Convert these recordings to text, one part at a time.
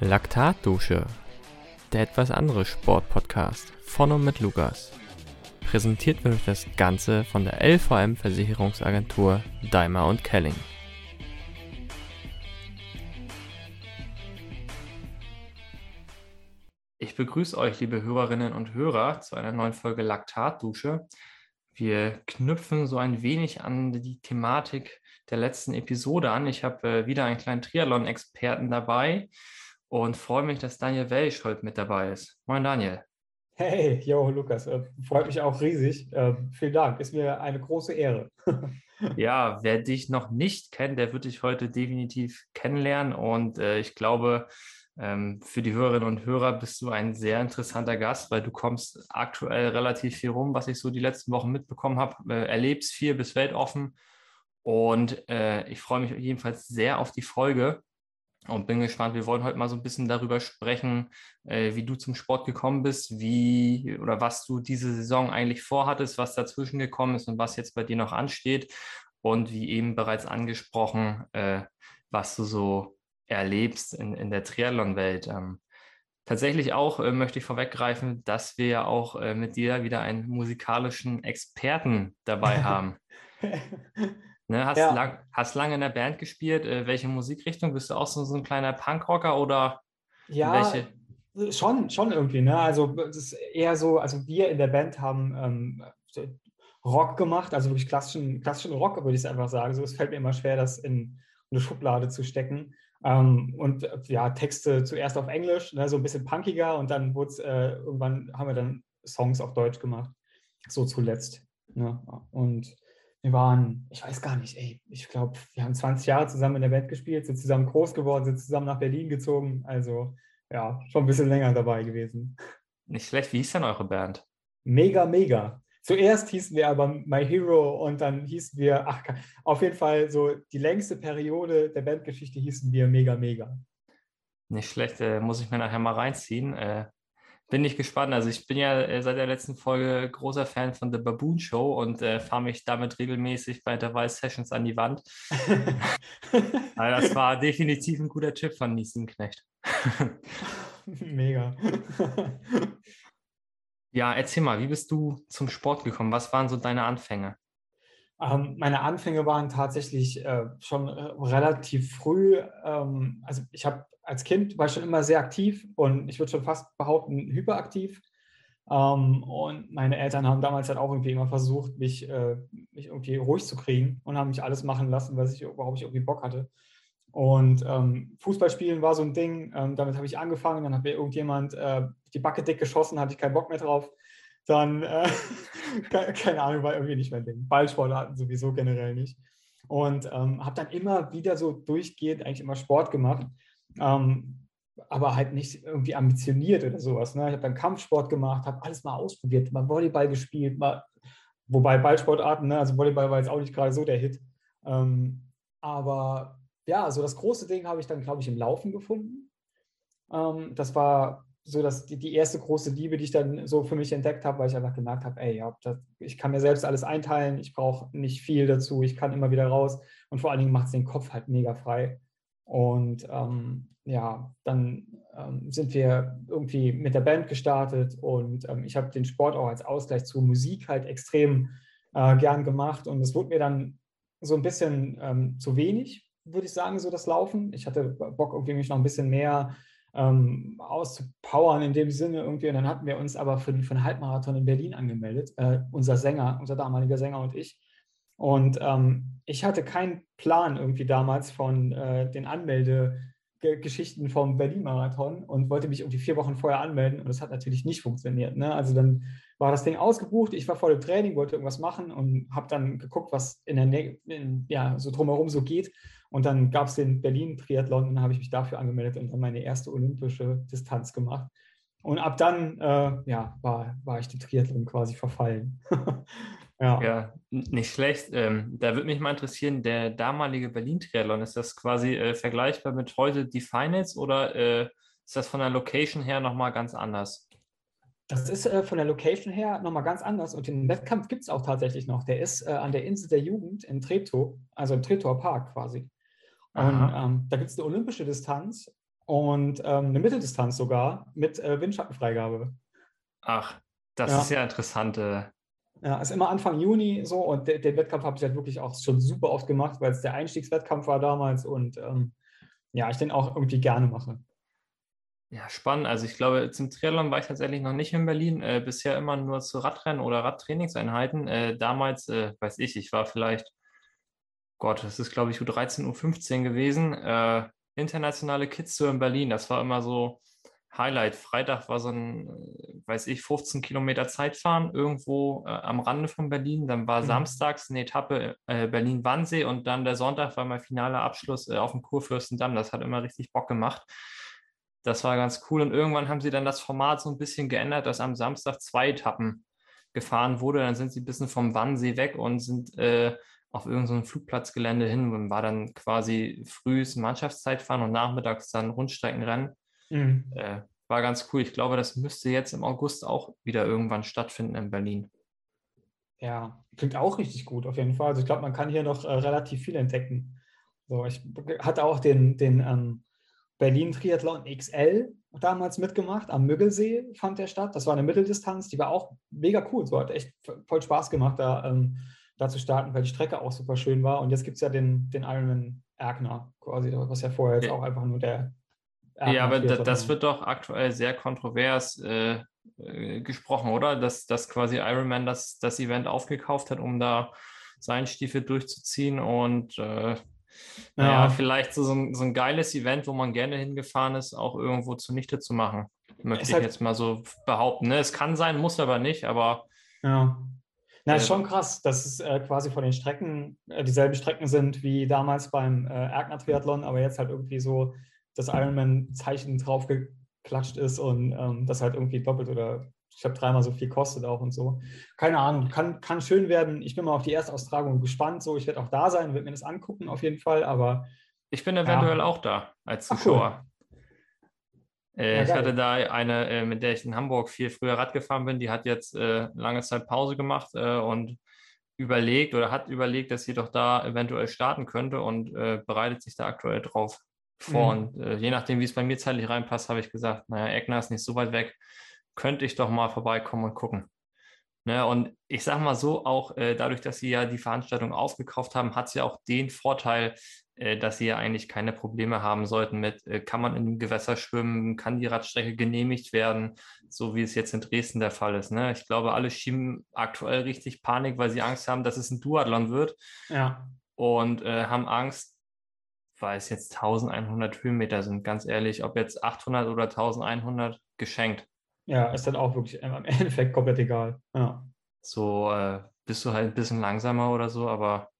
Laktatdusche, der etwas andere Sportpodcast von und mit Lukas. Präsentiert wird das Ganze von der LVM Versicherungsagentur Daimler und Kelling. Ich begrüße euch, liebe Hörerinnen und Hörer, zu einer neuen Folge Laktatdusche. Wir knüpfen so ein wenig an die Thematik der letzten Episode an. Ich habe äh, wieder einen kleinen Triathlon-Experten dabei und freue mich, dass Daniel Welsch heute mit dabei ist. Moin Daniel. Hey, yo, Lukas, äh, freut mich auch riesig. Äh, vielen Dank, ist mir eine große Ehre. ja, wer dich noch nicht kennt, der wird dich heute definitiv kennenlernen und äh, ich glaube, ähm, für die Hörerinnen und Hörer bist du ein sehr interessanter Gast, weil du kommst aktuell relativ viel rum, was ich so die letzten Wochen mitbekommen habe, äh, erlebst viel, bist weltoffen und äh, ich freue mich jedenfalls sehr auf die Folge und bin gespannt. Wir wollen heute mal so ein bisschen darüber sprechen, äh, wie du zum Sport gekommen bist, wie oder was du diese Saison eigentlich vorhattest, was dazwischen gekommen ist und was jetzt bei dir noch ansteht und wie eben bereits angesprochen, äh, was du so erlebst in, in der Triathlon-Welt. Ähm, tatsächlich auch äh, möchte ich vorweggreifen, dass wir ja auch äh, mit dir wieder einen musikalischen Experten dabei haben. ne, hast, ja. lang, hast lange in der Band gespielt. Äh, welche Musikrichtung? Bist du auch so, so ein kleiner Punkrocker oder ja, welche? Schon, schon irgendwie. Ne? Also es ist eher so, also wir in der Band haben ähm, Rock gemacht, also wirklich klassischen, klassischen Rock, würde ich einfach sagen. So, es fällt mir immer schwer, das in eine Schublade zu stecken. Ähm, und äh, ja, Texte zuerst auf Englisch, ne, so ein bisschen punkiger und dann wurde äh, irgendwann haben wir dann Songs auf Deutsch gemacht. So zuletzt. Ne? Und wir waren, ich weiß gar nicht, ey, ich glaube, wir haben 20 Jahre zusammen in der Band gespielt, sind zusammen groß geworden, sind zusammen nach Berlin gezogen. Also ja, schon ein bisschen länger dabei gewesen. Nicht schlecht. Wie hieß denn eure Band? Mega, mega. Zuerst hießen wir aber My Hero und dann hießen wir, ach, auf jeden Fall so die längste Periode der Bandgeschichte hießen wir Mega Mega. Nicht schlecht, äh, muss ich mir nachher mal reinziehen. Äh, bin ich gespannt. Also ich bin ja äh, seit der letzten Folge großer Fan von The Baboon Show und äh, fahre mich damit regelmäßig bei Intervall Sessions an die Wand. also das war definitiv ein guter Tipp von Niesin Knecht. Mega. Ja, erzähl mal, wie bist du zum Sport gekommen? Was waren so deine Anfänge? Ähm, meine Anfänge waren tatsächlich äh, schon äh, relativ früh. Ähm, also ich habe als Kind war ich schon immer sehr aktiv und ich würde schon fast behaupten hyperaktiv. Ähm, und meine Eltern haben damals halt auch irgendwie immer versucht, mich, äh, mich irgendwie ruhig zu kriegen und haben mich alles machen lassen, was ich, worauf ich irgendwie Bock hatte. Und ähm, Fußballspielen war so ein Ding, ähm, damit habe ich angefangen, dann hat mir irgendjemand äh, die Backe dick geschossen, hatte ich keinen Bock mehr drauf. Dann, äh, keine Ahnung, war irgendwie nicht mein Ding. Ballsportarten sowieso generell nicht. Und ähm, habe dann immer wieder so durchgehend eigentlich immer Sport gemacht, ähm, aber halt nicht irgendwie ambitioniert oder sowas. Ne? Ich habe dann Kampfsport gemacht, habe alles mal ausprobiert, mal Volleyball gespielt, mal, wobei Ballsportarten, ne? also Volleyball war jetzt auch nicht gerade so der Hit. Ähm, aber ja, also das große Ding habe ich dann, glaube ich, im Laufen gefunden. Ähm, das war so dass die, die, erste große Liebe, die ich dann so für mich entdeckt habe, weil ich einfach gemerkt habe, ey, ja, das, ich kann mir selbst alles einteilen, ich brauche nicht viel dazu, ich kann immer wieder raus und vor allen Dingen macht es den Kopf halt mega frei. Und ähm, ja, dann ähm, sind wir irgendwie mit der Band gestartet und ähm, ich habe den Sport auch als Ausgleich zur Musik halt extrem äh, gern gemacht und es wurde mir dann so ein bisschen ähm, zu wenig würde ich sagen, so das Laufen. Ich hatte Bock, irgendwie mich noch ein bisschen mehr ähm, auszupowern in dem Sinne irgendwie. Und dann hatten wir uns aber für, für einen Halbmarathon in Berlin angemeldet, äh, unser Sänger, unser damaliger Sänger und ich. Und ähm, ich hatte keinen Plan irgendwie damals von äh, den Anmeldegeschichten vom Berlin-Marathon und wollte mich irgendwie vier Wochen vorher anmelden und das hat natürlich nicht funktioniert. Ne? Also dann war das Ding ausgebucht, ich war vor dem Training, wollte irgendwas machen und habe dann geguckt, was in der Nähe, ja, so drumherum so geht und dann gab es den Berlin-Triathlon und dann habe ich mich dafür angemeldet und dann meine erste olympische Distanz gemacht. Und ab dann äh, ja, war, war ich dem Triathlon quasi verfallen. ja. ja. nicht schlecht. Ähm, da würde mich mal interessieren, der damalige Berlin-Triathlon, ist das quasi äh, vergleichbar mit heute die Finals oder äh, ist das von der Location her nochmal ganz anders? Das ist äh, von der Location her nochmal ganz anders und den Wettkampf gibt es auch tatsächlich noch. Der ist äh, an der Insel der Jugend in Treptow, also im Treptower Park quasi. Und ähm, da gibt es eine olympische Distanz und ähm, eine Mitteldistanz sogar mit äh, Windschattenfreigabe. Ach, das ja. ist ja interessant. Äh. Ja, ist immer Anfang Juni so und de den Wettkampf habe ich halt wirklich auch schon super oft gemacht, weil es der Einstiegswettkampf war damals und ähm, ja, ich den auch irgendwie gerne mache. Ja, spannend. Also ich glaube, zum Triathlon war ich tatsächlich noch nicht in Berlin. Äh, bisher immer nur zu Radrennen oder Radtrainingseinheiten. Äh, damals, äh, weiß ich, ich war vielleicht, Gott, das ist glaube ich U13, U15 gewesen. Äh, internationale Kids Tour in Berlin. Das war immer so Highlight. Freitag war so ein, äh, weiß ich, 15 Kilometer Zeitfahren irgendwo äh, am Rande von Berlin. Dann war mhm. samstags eine Etappe Berlin-Wannsee und dann der Sonntag war mein finaler Abschluss auf dem Kurfürstendamm. Das hat immer richtig Bock gemacht. Das war ganz cool. Und irgendwann haben sie dann das Format so ein bisschen geändert, dass am Samstag zwei Etappen gefahren wurde. Dann sind sie ein bisschen vom Wannsee weg und sind äh, auf irgendein so Flugplatzgelände hin und war dann quasi frühes Mannschaftszeitfahren und nachmittags dann Rundstreckenrennen. Mhm. Äh, war ganz cool. Ich glaube, das müsste jetzt im August auch wieder irgendwann stattfinden in Berlin. Ja, klingt auch richtig gut auf jeden Fall. Also ich glaube, man kann hier noch äh, relativ viel entdecken. So, ich hatte auch den, den ähm, Berlin Triathlon XL damals mitgemacht. Am Müggelsee fand der statt. Das war eine Mitteldistanz, die war auch mega cool. So hat echt voll Spaß gemacht, da, ähm, da zu starten, weil die Strecke auch super schön war. Und jetzt gibt es ja den, den Ironman Erkner quasi, was ja vorher jetzt auch einfach nur der. Erkner ja, aber das, das wird doch aktuell sehr kontrovers äh, äh, gesprochen, oder? Dass, dass quasi Ironman das, das Event aufgekauft hat, um da seinen Stiefel durchzuziehen und äh, naja, ja. vielleicht so, so ein, so, ein, geiles Event, wo man gerne hingefahren ist, auch irgendwo zunichte zu machen. Möchte ist ich halt, jetzt mal so behaupten. Ne? Es kann sein, muss aber nicht, aber. Ja. Na, ist schon krass, dass es äh, quasi von den Strecken äh, dieselben Strecken sind wie damals beim äh, Erkner Triathlon, aber jetzt halt irgendwie so das Ironman-Zeichen draufgeklatscht ist und ähm, das halt irgendwie doppelt oder ich habe dreimal so viel kostet auch und so. Keine Ahnung, kann, kann schön werden. Ich bin mal auf die erste Austragung gespannt. So, ich werde auch da sein, werde mir das angucken auf jeden Fall, aber. Ich bin eventuell ja. auch da als Zuschauer. Cool. Äh, ja, ich hatte da eine, äh, mit der ich in Hamburg viel früher Rad gefahren bin, die hat jetzt äh, lange Zeit Pause gemacht äh, und überlegt oder hat überlegt, dass sie doch da eventuell starten könnte und äh, bereitet sich da aktuell drauf vor. Mhm. Und äh, je nachdem, wie es bei mir zeitlich reinpasst, habe ich gesagt, naja, Egner ist nicht so weit weg könnte ich doch mal vorbeikommen und gucken. Ne, und ich sage mal so, auch äh, dadurch, dass sie ja die Veranstaltung aufgekauft haben, hat sie ja auch den Vorteil, äh, dass sie ja eigentlich keine Probleme haben sollten mit, äh, kann man in dem Gewässer schwimmen, kann die Radstrecke genehmigt werden, so wie es jetzt in Dresden der Fall ist. Ne? Ich glaube, alle schieben aktuell richtig Panik, weil sie Angst haben, dass es ein Duathlon wird. Ja. Und äh, haben Angst, weil es jetzt 1100 Höhenmeter sind, ganz ehrlich, ob jetzt 800 oder 1100 geschenkt. Ja, ist dann auch wirklich im Endeffekt komplett egal. Ja. So äh, bist du halt ein bisschen langsamer oder so, aber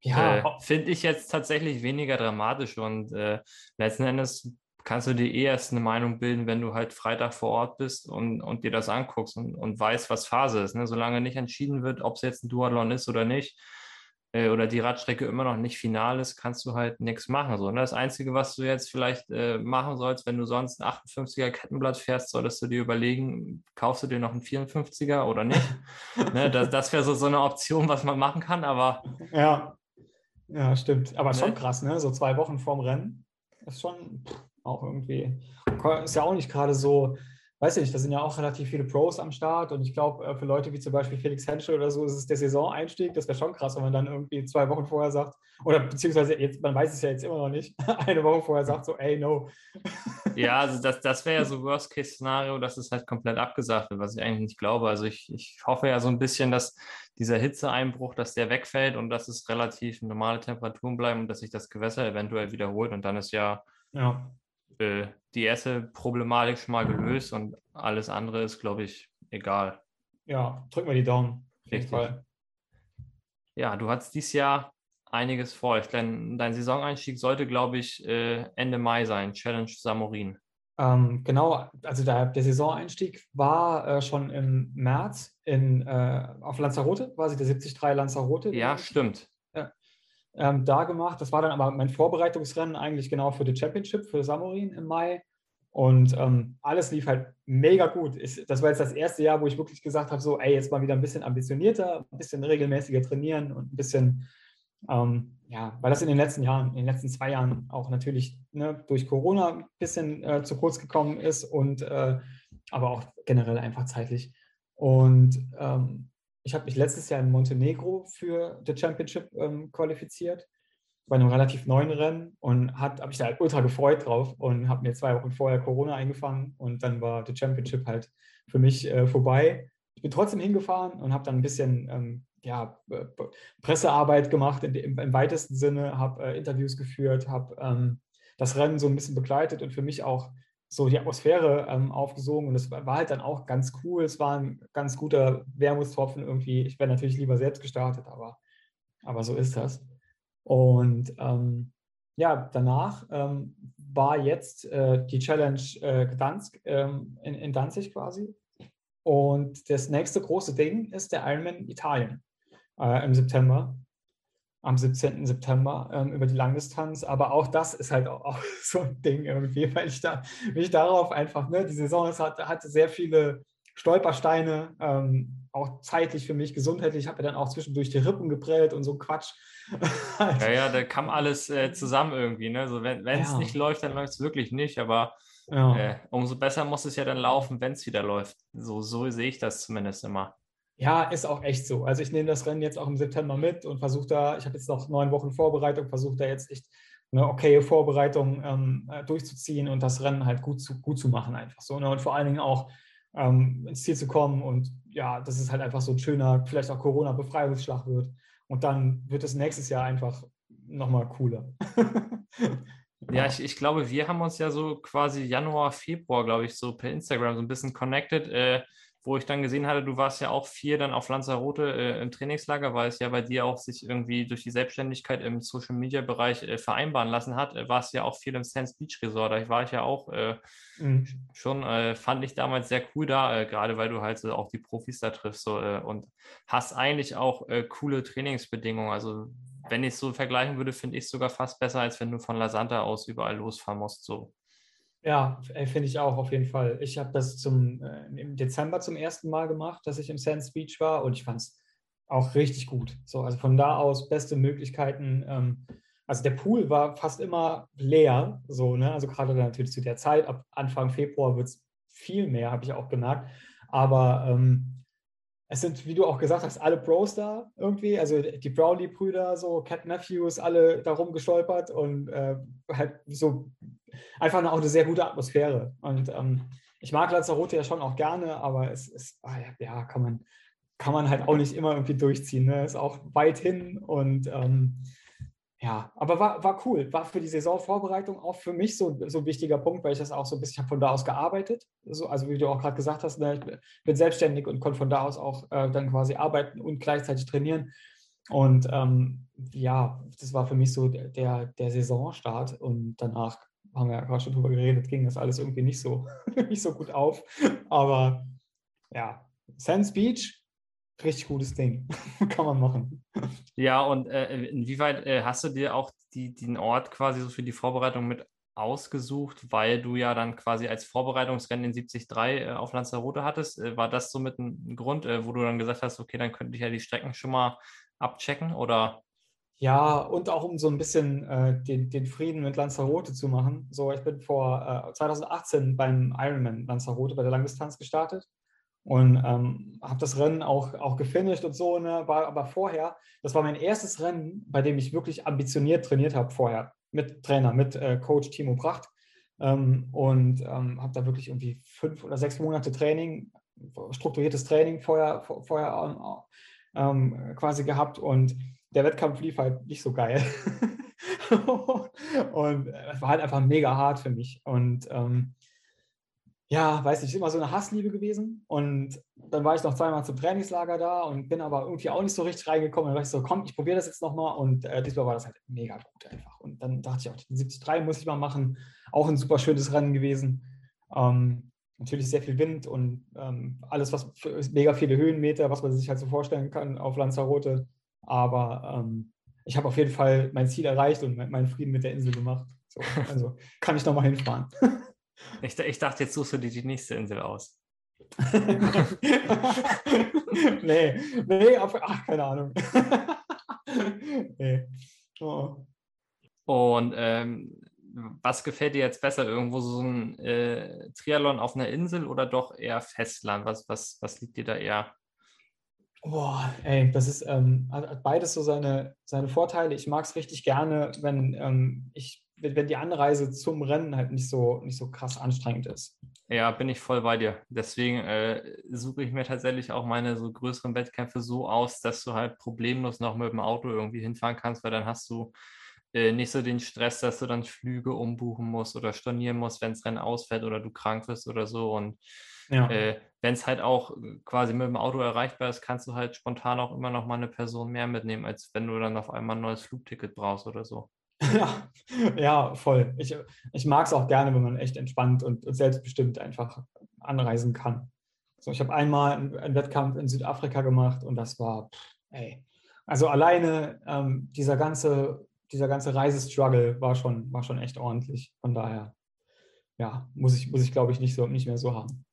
ja, äh, finde ich jetzt tatsächlich weniger dramatisch und äh, letzten Endes kannst du dir eh erst eine Meinung bilden, wenn du halt Freitag vor Ort bist und, und dir das anguckst und, und weißt, was Phase ist. Ne? Solange nicht entschieden wird, ob es jetzt ein Duathlon ist oder nicht, äh, oder die Radstrecke immer noch nicht final ist, kannst du halt nichts machen. So, ne? Das Einzige, was du jetzt vielleicht äh, machen sollst, wenn du sonst ein 58er Kettenblatt fährst, solltest du dir überlegen, kaufst du dir noch einen 54er oder nicht. ne? Das, das wäre so, so eine Option, was man machen kann, aber. Ja, ja stimmt. Aber ne? schon krass, ne? So zwei Wochen vorm Rennen. ist schon auch irgendwie. Ist ja auch nicht gerade so weiß ich nicht, da sind ja auch relativ viele Pros am Start und ich glaube, äh, für Leute wie zum Beispiel Felix Henschel oder so, ist es der Saisoneinstieg. Das wäre schon krass, wenn man dann irgendwie zwei Wochen vorher sagt, oder beziehungsweise jetzt, man weiß es ja jetzt immer noch nicht, eine Woche vorher sagt so, ey, no. Ja, also das, das wäre ja so Worst-Case-Szenario, dass es halt komplett abgesagt wird, was ich eigentlich nicht glaube. Also ich, ich hoffe ja so ein bisschen, dass dieser Hitzeeinbruch, dass der wegfällt und dass es relativ normale Temperaturen bleiben und dass sich das Gewässer eventuell wiederholt und dann ist ja, ja. Äh, die erste Problematik schon mal gelöst und alles andere ist, glaube ich, egal. Ja, drücken wir die Daumen. Fall. Ja, du hattest dieses Jahr einiges vor. Dein, dein Saisoneinstieg sollte, glaube ich, äh, Ende Mai sein, Challenge Samorin. Ähm, genau, also der, der Saisoneinstieg war äh, schon im März in, äh, auf Lanzarote, quasi der 73 Lanzarote. Ja, stimmt ähm, da gemacht. Das war dann aber mein Vorbereitungsrennen eigentlich genau für die Championship für Samorin im Mai. Und ähm, alles lief halt mega gut. Ich, das war jetzt das erste Jahr, wo ich wirklich gesagt habe, so, ey, jetzt mal wieder ein bisschen ambitionierter, ein bisschen regelmäßiger trainieren und ein bisschen Ähm, ja, weil das in den letzten Jahren, in den letzten zwei Jahren auch natürlich ne, durch Corona ein bisschen äh, zu kurz gekommen ist und äh, aber auch generell einfach zeitlich. Und ähm, ich habe mich letztes Jahr in Montenegro für die Championship ähm, qualifiziert, bei einem relativ neuen Rennen und habe mich da halt ultra gefreut drauf und habe mir zwei Wochen vorher Corona eingefangen und dann war die Championship halt für mich äh, vorbei. Ich bin trotzdem hingefahren und habe dann ein bisschen ähm, ja, Pressearbeit gemacht im, im, weitesten Sinne, habe äh, Interviews geführt, habe ähm, das Rennen so ein bisschen begleitet und für mich auch so die Atmosphäre ähm, aufgesogen und es war halt dann auch ganz cool. Es war ein ganz guter Wermutstropfen irgendwie. Ich wäre natürlich lieber selbst gestartet, aber, aber so ist das. Und ähm, ja, danach ähm, war jetzt äh, die Challenge äh, Gdansk, ähm, in, in Danzig quasi. Und das nächste große Ding ist der Ironman Italien äh, im September am 17. September ähm, über die Langdistanz. Aber auch das ist halt auch, auch, so ein Ding irgendwie, weil ich da mich darauf einfach, ne, die Saison ist, hat, hatte sehr viele Stolpersteine, ähm, auch zeitlich für mich, gesundheitlich. Ich habe mir dann auch zwischendurch die Rippen geprellt und so Quatsch. ja, ja, da kam alles äh, zusammen irgendwie. Ne? So, wenn es ja. nicht läuft, dann läuft es wirklich nicht. Aber ja. äh, umso besser muss es ja dann laufen, wenn es wieder läuft. So, so sehe ich das zumindest immer. Ja, ist auch echt so. Also ich nehme das Rennen jetzt auch im September mit und versuche da, ich habe jetzt noch neun Wochen Vorbereitung, versuche da jetzt echt eine okaye Vorbereitung ähm, äh, durchzuziehen und das Rennen halt gut zu, gut zu machen einfach so. Ne? Und vor allen Dingen auch ähm, ins Ziel zu kommen und ja, dass es halt einfach so ein schöner, vielleicht auch Corona-Befreiungsschlag wird. Und dann wird es nächstes Jahr einfach nochmal cooler. Ja, ich, ich glaube, wir haben uns ja so quasi Januar, Februar, glaube ich, so per Instagram so ein bisschen connected. Äh, wo ich dann gesehen hatte, du warst ja auch viel dann auf Lanzarote äh, im Trainingslager, weil es ja bei dir auch sich irgendwie durch die Selbstständigkeit im Social Media Bereich äh, vereinbaren lassen hat, äh, warst ja auch viel im Sands Beach Resort. Da war ich ja auch äh, mhm. schon, äh, fand ich damals sehr cool da, äh, gerade weil du halt so auch die Profis da triffst so, und hast eigentlich auch coole Trainingsbedingungen. Also wenn ich es so vergleichen würde, finde ich es sogar fast besser, als wenn du von La Santa aus überall losfahren musst. So. Ja, finde ich auch auf jeden Fall. Ich habe das zum, äh, im Dezember zum ersten Mal gemacht, dass ich im Sands Beach war und ich fand es auch richtig gut. So, also von da aus beste Möglichkeiten. Ähm, also der Pool war fast immer leer, so, ne? Also gerade natürlich zu der Zeit, ab Anfang Februar wird es viel mehr, habe ich auch gemerkt. Aber ähm, es sind, wie du auch gesagt hast, alle Pros da irgendwie. Also die Brownlee-Brüder, so Cat Matthews, alle darum gestolpert und äh, halt so einfach auch eine sehr gute Atmosphäre. Und ähm, ich mag Lanzarote ja schon auch gerne, aber es ist, ah ja, kann man, kann man halt auch nicht immer irgendwie durchziehen. Ne? Ist auch weit hin und ähm, ja, aber war, war cool. War für die Saisonvorbereitung auch für mich so, so ein wichtiger Punkt, weil ich das auch so ein bisschen, von da aus gearbeitet. So, also wie du auch gerade gesagt hast, ne, ich bin selbstständig und konnte von da aus auch äh, dann quasi arbeiten und gleichzeitig trainieren. Und ähm, ja, das war für mich so der, der Saisonstart und danach haben wir ja gerade schon drüber geredet, ging das alles irgendwie nicht so, nicht so gut auf. Aber ja, Sands Beach, richtig gutes Ding. Kann man machen. Ja, und äh, inwieweit äh, hast du dir auch die, den Ort quasi so für die Vorbereitung mit ausgesucht, weil du ja dann quasi als Vorbereitungsrennen in 73 äh, auf Lanzarote hattest? Äh, war das so mit ein Grund, äh, wo du dann gesagt hast, okay, dann könnte ich ja die Strecken schon mal abchecken oder? Ja, und auch um so ein bisschen äh, den, den, Frieden mit Lanzarote zu machen. So, ich bin vor äh, 2018 beim Ironman Lanzarote bei der Langdistanz gestartet und ähm, habe das Rennen auch, auch gefinisht und so. Ne, war aber vorher, das war mein erstes Rennen, bei dem ich wirklich ambitioniert trainiert habe vorher mit Trainer, mit äh, Coach Timo Pracht ähm, und ähm, habe da wirklich irgendwie fünf oder sechs Monate Training, strukturiertes Training vorher, vorher ähm, quasi gehabt und der Wettkampf lief halt nicht so geil. und es war halt einfach mega hart für mich. Und ähm, ja, weiß nicht, immer so eine Hassliebe gewesen. Und dann war ich noch zweimal zum Trainingslager da und bin aber irgendwie auch nicht so richtig reingekommen. Dann war ich so, komm, ich probiere das jetzt nochmal. Und äh, diesmal war das halt mega gut einfach. Und dann dachte ich auch, den 73 muss ich mal machen. Auch ein super schönes Rennen gewesen. Ähm, natürlich sehr viel Wind und ähm, alles, was mega viele Höhenmeter, was man sich halt so vorstellen kann auf Lanzarote. Aber ähm, ich habe auf jeden Fall mein Ziel erreicht und meinen Frieden mit der Insel gemacht. So, also kann ich nochmal hinfahren. Ich, ich, dachte, jetzt suchst du dir die nächste Insel aus. nee, nee, auf, ach, keine Ahnung. nee. Oh. Und ähm, was gefällt dir jetzt besser? Irgendwo so ein äh, Triathlon auf einer Insel oder doch eher Festland? Was, was, was liegt dir da eher? Boah, ey, das ist ähm, hat beides so seine, seine Vorteile. Ich mag es richtig gerne, wenn ähm, ich, wenn die Anreise zum Rennen halt nicht so, nicht so krass anstrengend ist. Ja, bin ich voll bei dir. Deswegen äh, suche ich mir tatsächlich auch meine so größeren Wettkämpfe so aus, dass du halt problemlos noch mit dem Auto irgendwie hinfahren kannst, weil dann hast du äh, nicht so den Stress, dass du dann Flüge umbuchen musst oder stornieren musst, wenn das Rennen ausfällt oder du krank bist oder so. Und ja. äh, wenn es halt auch quasi mit dem Auto erreichbar ist, kannst du halt spontan auch immer noch mal eine Person mehr mitnehmen, als wenn du dann auf einmal ein neues Flugticket brauchst oder so. Ja, ja voll. Ich, ich mag es auch gerne, wenn man echt entspannt und, selbstbestimmt einfach anreisen kann. So, ich habe einmal einen, einen, Wettkampf in Südafrika gemacht und das war, pff, ey, also alleine ähm, dieser ganze dieser ganze Reisestruggle war schon, war schon echt ordentlich. Von daher, ja, muss ich, muss ich glaube ich, nicht, so, nicht mehr so haben.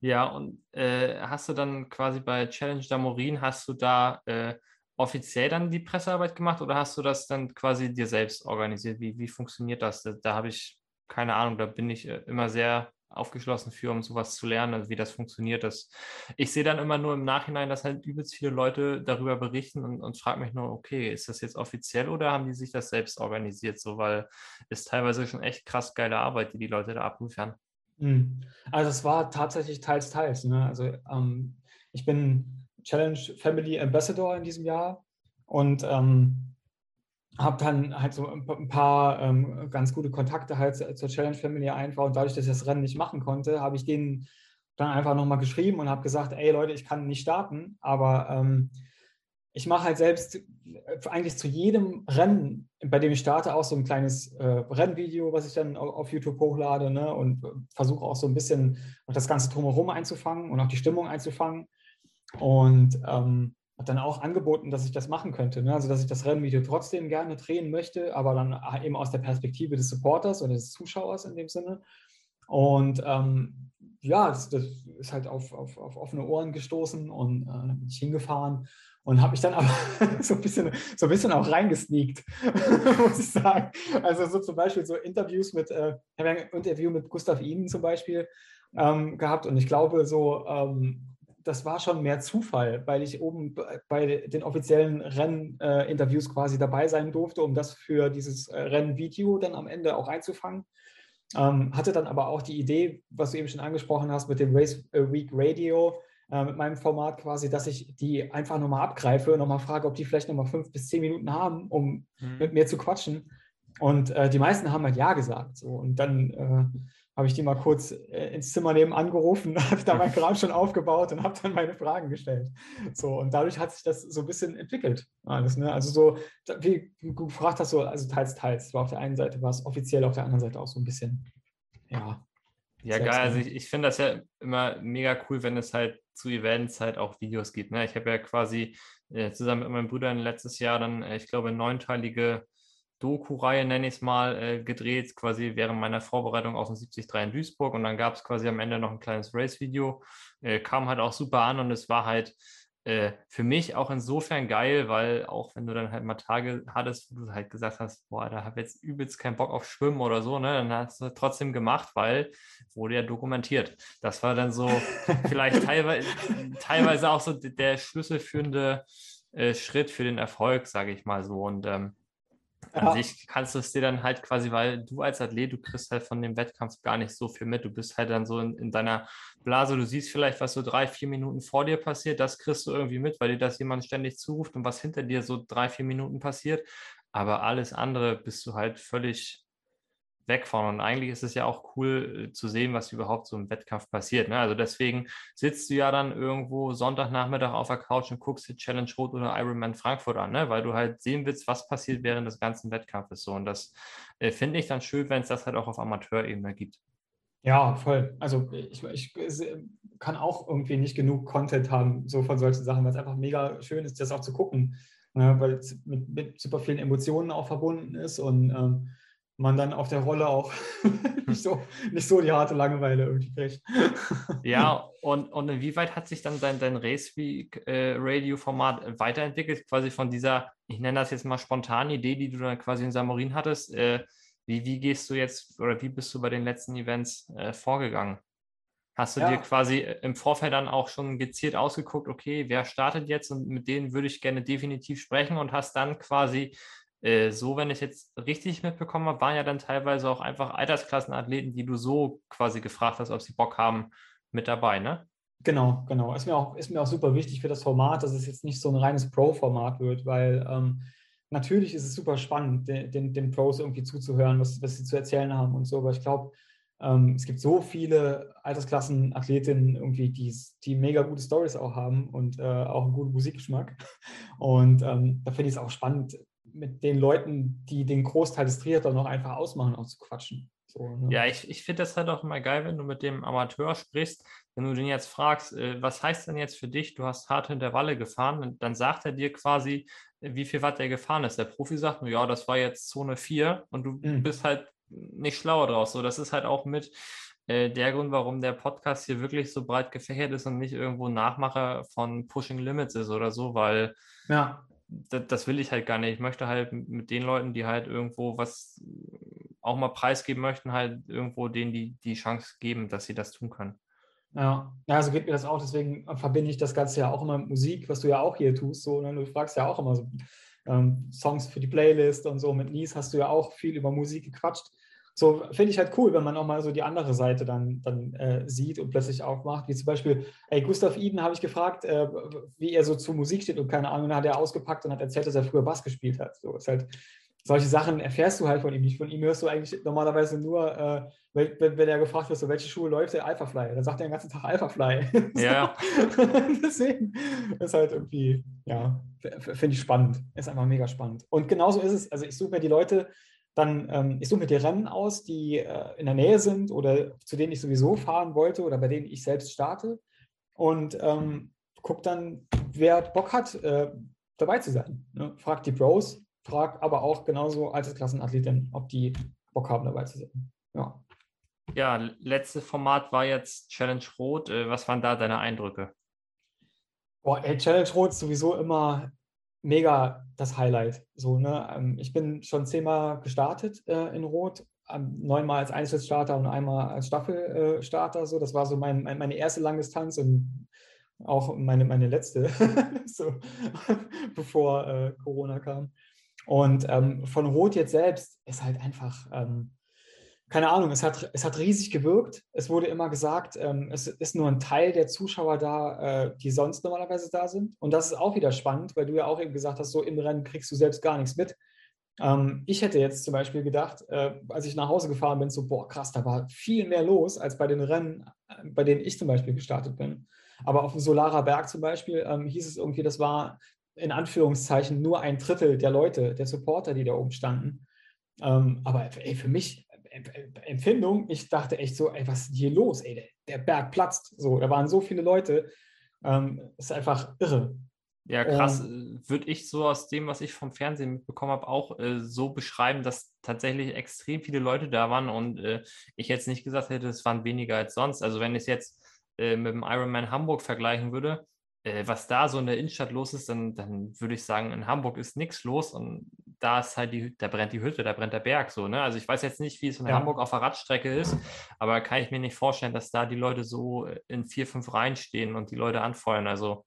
Ja, und äh, hast du dann quasi bei Challenge Damorin, hast du da äh, offiziell dann die Pressearbeit gemacht oder hast du das dann quasi dir selbst organisiert? Wie, wie funktioniert das? Da, da habe ich keine Ahnung, da bin ich äh, immer sehr aufgeschlossen für, um sowas zu lernen, also wie das funktioniert. Das, ich sehe dann immer nur im Nachhinein, dass halt übelst viele Leute darüber berichten und, und frage mich nur, okay, ist das jetzt offiziell oder haben die sich das selbst organisiert? So, weil es teilweise schon echt krass geile Arbeit, die die Leute da abliefern. Hm. Also es war tatsächlich teils, teils. Ne? Also ähm, ich bin Challenge Family Ambassador in diesem Jahr und ähm, habe dann halt so ein paar ähm, ganz gute Kontakte halt zur Challenge Family einfach und dadurch, dass ich das Rennen nicht machen konnte, habe ich denen dann einfach nochmal geschrieben und habe gesagt, ey Leute, ich kann nicht starten, aber ähm, ich mache halt selbst äh, eigentlich zu jedem Rennen, bei dem ich starte, auch so ein kleines äh, Rennvideo, was ich dann auf YouTube hochlade ne, und versuche auch so ein bisschen das Ganze drumherum einzufangen und auch die Stimmung einzufangen. Und ähm, hat dann auch angeboten, dass ich das machen könnte. Ne? Also, dass ich das Rennvideo trotzdem gerne drehen möchte, aber dann eben aus der Perspektive des Supporters oder des Zuschauers in dem Sinne. Und ähm, ja, das, das, ist halt auf, auf, auf, offene Ohren gestoßen und äh, dann bin ich hingefahren und habe mich dann aber so ein bisschen, so ein bisschen auch reingesneakt, muss ich sagen. Also so zum Beispiel so Interviews mit, äh, ich habe ein Interview mit Gustav Ihnen zum Beispiel ähm, gehabt und ich glaube so, ähm, das war schon mehr Zufall, weil ich oben bei den offiziellen Renninterviews äh, quasi dabei sein durfte, um das für dieses äh, Rennvideo dann am Ende auch einzufangen. Ähm, hatte dann aber auch die Idee, was du eben schon angesprochen hast mit dem Race äh, Week Radio, äh, mit meinem Format quasi, dass ich die einfach nochmal abgreife und nochmal frage, ob die vielleicht nochmal fünf bis zehn Minuten haben, um mhm. mit mir zu quatschen. Und äh, die meisten haben halt Ja gesagt. So. Und dann habe ich die mal kurz äh, ins Zimmer nebenan gerufen, habe da mein Kram schon aufgebaut und habe dann meine Fragen gestellt. So, und dadurch hat sich das so ein bisschen entwickelt. Alles, ne? Also so, wie du gefragt hast, so, also teils, teils. War auf der einen Seite war es offiziell, auf der anderen Seite auch so ein bisschen, ja. Ja, geil. Also ich, ich finde das ja immer mega cool, wenn es halt zu Events halt auch Videos gibt. Ne? Ich habe ja quasi äh, zusammen mit meinen Brüdern letztes Jahr dann, äh, ich glaube, neunteilige Doku-Reihe, nenne ich es mal, äh, gedreht, quasi während meiner Vorbereitung auf den 73 in Duisburg. Und dann gab es quasi am Ende noch ein kleines Race-Video. Äh, kam halt auch super an und es war halt äh, für mich auch insofern geil, weil auch wenn du dann halt mal Tage hattest, wo du halt gesagt hast, boah, da habe jetzt übelst keinen Bock auf Schwimmen oder so, ne, dann hast du trotzdem gemacht, weil wurde ja dokumentiert. Das war dann so vielleicht teilweise, teilweise auch so der schlüsselführende äh, Schritt für den Erfolg, sage ich mal so. Und ähm, an ja. sich kannst du es dir dann halt quasi, weil du als Athlet, du kriegst halt von dem Wettkampf gar nicht so viel mit. Du bist halt dann so in, in, deiner Blase, du siehst vielleicht, was so drei, vier Minuten vor dir passiert, das kriegst du irgendwie mit, weil dir das jemand ständig zuruft und was hinter dir so drei, vier Minuten passiert. Aber alles andere bist du halt völlig weg von. Und eigentlich ist es ja auch cool äh, zu sehen, was überhaupt so im Wettkampf passiert. Ne? Also deswegen sitzt du ja dann irgendwo Sonntagnachmittag auf der Couch und guckst dir Challenge Rot oder Ironman Frankfurt an, ne? weil du halt sehen willst, was passiert während des ganzen Wettkampfes. So. Und das äh, finde ich dann schön, wenn es das halt auch auf Amateurebene gibt. Ja, voll. Also ich, ich, kann auch irgendwie nicht genug Content haben, so von solchen Sachen, weil es einfach mega schön ist, das auch zu gucken, ne? weil es mit, mit, super vielen Emotionen auch verbunden ist und ähm, man dann auf der Rolle auch nicht, so, nicht so die harte Langeweile irgendwie kriegt. ja, und, und inwieweit hat sich dann dein, dein Race Week äh, weiterentwickelt, quasi von dieser ich nenne das jetzt mal spontane Idee, die du dann quasi in Samorin hattest. Äh, wie, wie gehst du jetzt oder wie bist du bei den letzten Events äh, vorgegangen? Hast du ja. dir quasi äh, im Vorfeld dann auch schon gezielt ausgeguckt, okay, wer startet jetzt und mit denen würde ich gerne definitiv sprechen und hast dann quasi äh, so, wenn ich jetzt richtig mitbekommen habe, waren ja dann teilweise auch einfach Altersklassenathleten, die du so quasi gefragt hast, ob sie Bock haben, mit dabei, ne? Genau, genau. Ist mir, auch, ist mir auch super wichtig für das Format, dass es jetzt nicht so ein reines Pro-Format wird, weil ähm, natürlich ist es super spannend, den, den, den, Pros irgendwie zuzuhören, was, was sie zu erzählen haben und so, aber ich glaube, ähm, es gibt so viele Altersklassenathletinnen irgendwie, die, die mega gute Stories auch haben und äh, auch einen guten Musikgeschmack. Und ähm, da finde ich es auch spannend, mit den Leuten, die den Großteil des Triathlon noch einfach ausmachen, auch zu quatschen. So, ne? Ja, ich, ich finde das halt auch immer geil, wenn du mit dem Amateur sprichst, wenn du den jetzt fragst, äh, was heißt denn jetzt für dich, du hast harte Intervalle gefahren, dann sagt er dir quasi, äh, wie viel Watt er gefahren ist. Der Profi sagt nur, ja, das war jetzt Zone 4 und du mhm. bist halt nicht schlauer draus. So, das ist halt auch mit äh, der Grund, warum der Podcast hier wirklich so breit gefächert ist und nicht irgendwo Nachmacher von Pushing Limits ist oder so, weil ja das, das, will ich halt gar nicht. Ich möchte halt mit den Leuten, die halt irgendwo was auch mal preisgeben möchten, halt irgendwo denen die, die Chance geben, dass sie das tun können. Ja, ja, so geht mir das auch. Deswegen verbinde ich das Ganze ja auch immer mit Musik, was du ja auch hier tust. So, ne? Du fragst ja auch immer so ähm, Songs für die Playlist und so. Mit Nies hast du ja auch viel über Musik gequatscht so finde ich halt cool, wenn man auch mal so die andere Seite dann, dann äh, sieht und plötzlich aufmacht. Wie zum Beispiel, ey, Gustav Iden habe ich gefragt, äh, wie er so zu Musik steht und keine Ahnung, dann hat er ausgepackt und hat erzählt, dass er früher Bass gespielt hat. So ist halt, solche Sachen erfährst du halt von ihm nicht. Von ihm hörst du eigentlich normalerweise nur, äh, wenn, wenn, er gefragt wird, so welche Schuhe läuft der Alphafly, dann sagt er den ganzen Tag Alphafly. Ja. Deswegen ist halt irgendwie, ja, finde ich spannend. Ist einfach mega spannend. Und genauso ist es, also ich suche mir die Leute, dann, ähm, ich suche mir die Rennen aus, die äh, in der Nähe sind oder zu denen ich sowieso fahren wollte oder bei denen ich selbst starte und ähm, gucke dann, wer Bock hat, äh, dabei zu sein. Ne? Frag die Pros, frag aber auch genauso Altersklassenathletinnen, ob die Bock haben, dabei zu sein. Ja. Ja, letzte Format war jetzt Challenge Rot. Äh, was waren da deine Eindrücke? Boah, ey, Challenge Rot ist sowieso immer mega das Highlight. So, ne? Ähm, ich bin schon zehnmal gestartet äh, in Rot, ähm, neunmal als Einzelstarter und einmal als Staffelstarter. So, das war so mein, meine erste Langdistanz und auch meine, meine letzte, so, bevor äh, Corona kam. Und ähm, von Rot jetzt selbst ist halt einfach ähm, keine Ahnung, es hat, es hat riesig gewirkt. Es wurde immer gesagt, ähm, es ist nur ein Teil der Zuschauer da, äh, die sonst normalerweise da sind. Und das ist auch wieder spannend, weil du ja auch eben gesagt hast, so im Rennen kriegst du selbst gar nichts mit. Ähm, ich hätte jetzt zum Beispiel gedacht, äh, als ich nach Hause gefahren bin, so, boah, krass, da war viel mehr los als bei den Rennen, äh, bei denen ich zum Beispiel gestartet bin. Aber auf dem Solarer Berg zum Beispiel ähm, hieß es irgendwie, das war in Anführungszeichen nur ein Drittel der Leute, der Supporter, die da oben standen. Ähm, aber ey, für mich Empfindung, ich dachte echt so, ey, was ist hier los? Ey, der, Berg platzt. So, da waren so viele Leute. Ähm, ist einfach irre. Ja, krass. Ähm, Würde ich so aus dem, was ich vom Fernsehen mitbekommen habe, auch äh, so beschreiben, dass tatsächlich extrem viele Leute da waren und äh, ich jetzt nicht gesagt hätte, es waren weniger als sonst. Also wenn ich es jetzt äh, mit dem Ironman Hamburg vergleichen würde, äh, was da so in der Innenstadt los ist, dann, dann würde ich sagen, in Hamburg ist nichts los und da ist halt die, da brennt die Hütte, da brennt der Berg so, ne? Also ich weiß jetzt nicht, wie es in ja. Hamburg auf der Radstrecke ist, aber kann ich mir nicht vorstellen, dass da die Leute so in vier, fünf Reihen stehen und die Leute anfeuern. Also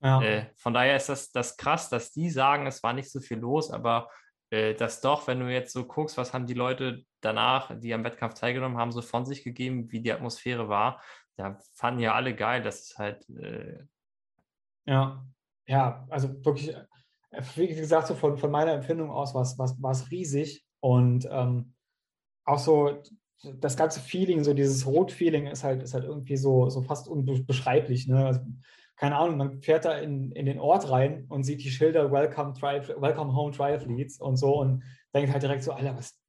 ja. äh, von daher ist das, das krass, dass die sagen, es war nicht so viel los, aber äh, dass doch, wenn du jetzt so guckst, was haben die Leute danach, die am Wettkampf teilgenommen haben, so von sich gegeben, wie die Atmosphäre war, da fanden ja alle geil, dass es halt äh, ja, ja, also wirklich, äh, wie gesagt, so von, von meiner Empfindung aus war es riesig und ähm, auch so das ganze Feeling, so dieses Rot-Feeling ist halt, ist halt irgendwie so, so fast unbeschreiblich. Ne? Also, keine Ahnung, man fährt da in, in den Ort rein und sieht die Schilder Welcome, Triath Welcome Home Triathletes und so und denkt halt direkt so, Alter, was,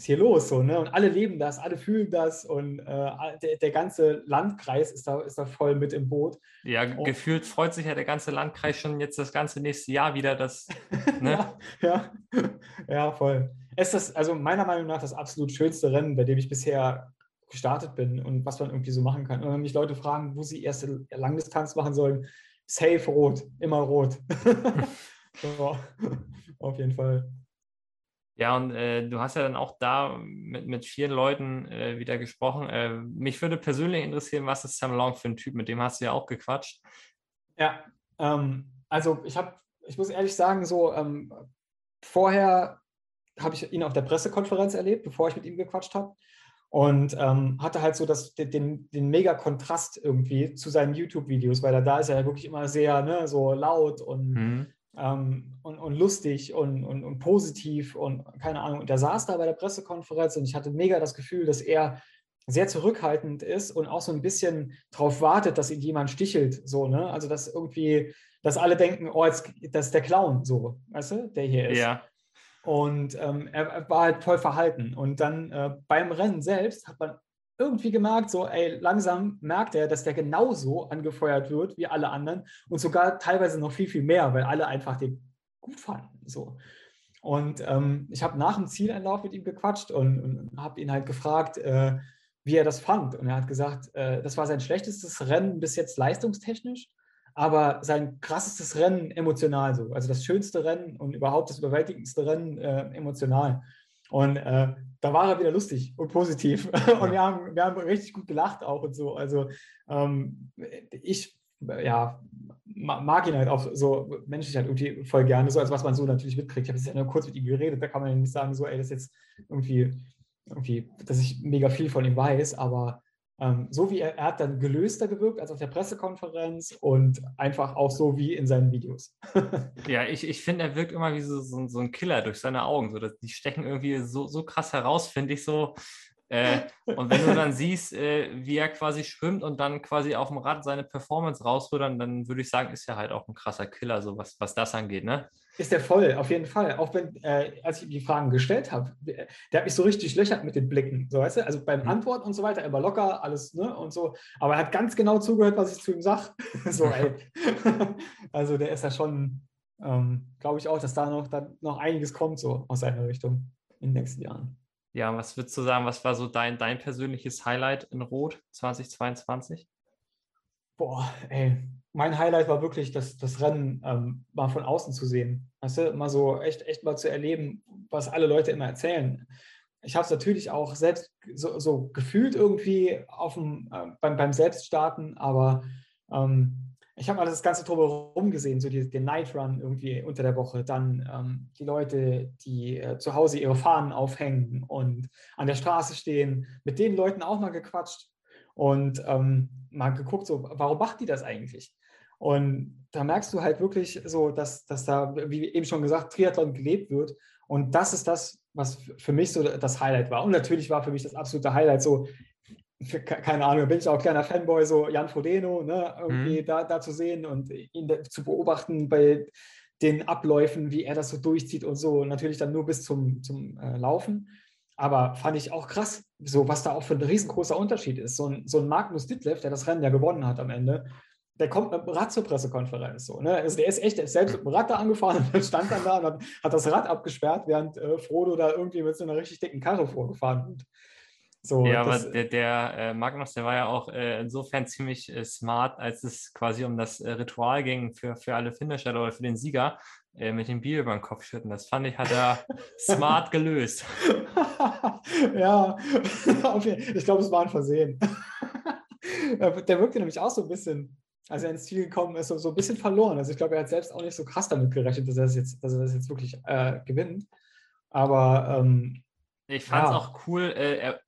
ist hier los? So, ne? Und alle leben das, alle fühlen das und äh, der, der, ganze Landkreis ist da, ist da voll mit im Boot. Ja, und, gefühlt freut sich ja der ganze Landkreis schon jetzt das ganze nächste Jahr wieder. Das, ne? ja, ja, ja, voll. Es ist also meiner Meinung nach das absolut schönste Rennen, bei dem ich bisher gestartet bin und was man irgendwie so machen kann. Und wenn mich Leute fragen, wo sie erste Langdistanz machen sollen, safe rot, immer rot. so. Auf jeden Fall. Ja, und äh, du hast ja dann auch da mit, mit vielen Leuten äh, wieder gesprochen. Äh, mich würde persönlich interessieren, was ist Sam Long für ein Typ? Mit dem hast du ja auch gequatscht. Ja, ähm, also ich habe, ich muss ehrlich sagen, so ähm, vorher habe ich ihn auf der Pressekonferenz erlebt, bevor ich mit ihm gequatscht habe. Und ähm, hatte halt so das, den, den mega Kontrast irgendwie zu seinen YouTube-Videos, weil er da ist er ja wirklich immer sehr ne, so laut und mhm ähm, und, und, lustig und, und, und, positiv und keine Ahnung. Und der saß da bei der Pressekonferenz und ich hatte mega das Gefühl, dass er sehr zurückhaltend ist und auch so ein bisschen darauf wartet, dass ihn jemand stichelt. So, ne? Also, dass irgendwie, dass alle denken, oh, jetzt, das ist der Clown, so, weißt du, der hier ist. Ja. Und ähm, er, er, war halt voll verhalten. Und dann äh, beim Rennen selbst hat man irgendwie gemerkt, so, ey, langsam merkt er, dass der genauso angefeuert wird wie alle anderen und sogar teilweise noch viel, viel mehr, weil alle einfach den gut fanden. So. Und ähm, ich habe nach dem Zieleinlauf mit ihm gequatscht und, und habe ihn halt gefragt, äh, wie er das fand. Und er hat gesagt, äh, das war sein schlechtestes Rennen bis jetzt leistungstechnisch, aber sein krassestes Rennen emotional so. Also das schönste Rennen und überhaupt das überwältigendste Rennen äh, emotional. Und äh, da war er wieder lustig und positiv. Und wir haben, wir haben richtig gut gelacht auch und so. Also ähm, ich ja, mag ihn halt auch so menschlich halt irgendwie voll gerne, so als was man so natürlich mitkriegt. Ich habe jetzt ja nur kurz mit ihm geredet, da kann man ja nicht sagen, so, ey, das ist jetzt irgendwie, irgendwie, dass ich mega viel von ihm weiß, aber ähm, so wie er, er hat dann gelöster gewirkt als auf der Pressekonferenz und einfach auch so wie in seinen Videos. ja, ich, ich finde, er wirkt immer wie so, so, so, ein Killer durch seine Augen. So, dass die stechen irgendwie so, so krass heraus, finde ich so. Äh, und wenn du dann siehst, äh, wie er quasi schwimmt und dann quasi auf dem Rad seine Performance rausholt, dann, dann würde ich sagen, ist er halt auch ein krasser Killer, so was, was das angeht, ne? Ist der voll, auf jeden Fall. Auch wenn, äh, als ich ihm die Fragen gestellt habe, der hat mich so richtig löchert mit den Blicken, so weißt du? Also beim mhm. Antworten und so weiter, immer locker, alles, ne? Und so. Aber er hat ganz genau zugehört, was ich zu ihm sage. so, ey. also der ist ja schon, ähm, glaube ich auch, dass da noch, da noch einiges kommt, so aus seiner Richtung in den nächsten Jahren. Ja, was würdest du sagen, was war so dein, dein persönliches Highlight in Rot 2022? Boah, ey, mein Highlight war wirklich das, das Rennen ähm, mal von außen zu sehen. Weißt du, mal so echt, echt mal zu erleben, was alle Leute immer erzählen. Ich habe es natürlich auch selbst so, so, gefühlt irgendwie auf dem, äh, beim, beim Selbststarten, aber ähm, ich habe mal das Ganze drumherum gesehen, so die, den Night Run irgendwie unter der Woche, dann ähm, die Leute, die äh, zu Hause ihre Fahnen aufhängen und an der Straße stehen, mit den Leuten auch mal gequatscht und ähm, mal geguckt, so, warum macht die das eigentlich? Und da merkst du halt wirklich so, dass, dass da, wie eben schon gesagt, Triathlon gelebt wird. Und das ist das, was für mich so das Highlight war. Und natürlich war für mich das absolute Highlight so, keine Ahnung, bin ich auch kleiner Fanboy, so Jan Frodeno, ne, irgendwie mhm. da, da zu sehen und ihn zu beobachten bei den Abläufen, wie er das so durchzieht und so. Natürlich dann nur bis zum, zum äh, Laufen. Aber fand ich auch krass, so was da auch für ein riesengroßer Unterschied ist. So ein, so ein Magnus Ditlev, der das Rennen ja gewonnen hat am Ende, der kommt mit dem Rad zur Pressekonferenz. So, ne? also der ist echt, der ist selbst mit dem Rad da angefahren und stand dann da und hat, hat das Rad abgesperrt, während äh, Frodo da irgendwie mit so einer richtig dicken Karre vorgefahren wird. So, ja, aber der, der äh, Magnus, der war ja auch äh, insofern ziemlich äh, smart, als es quasi um das äh, Ritual ging für, für alle Finisher oder für den Sieger äh, mit dem Bier über den Kopf schütten. Das fand ich, hat er smart gelöst. ja, ich glaube, es war ein Versehen. der wirkte nämlich auch so ein bisschen, als er ins Ziel gekommen ist, so, so ein bisschen verloren. Also ich glaube, er hat selbst auch nicht so krass damit gerechnet, dass er das jetzt, dass er das jetzt wirklich äh, gewinnt. Aber ähm, ich fand es ja. auch cool, er,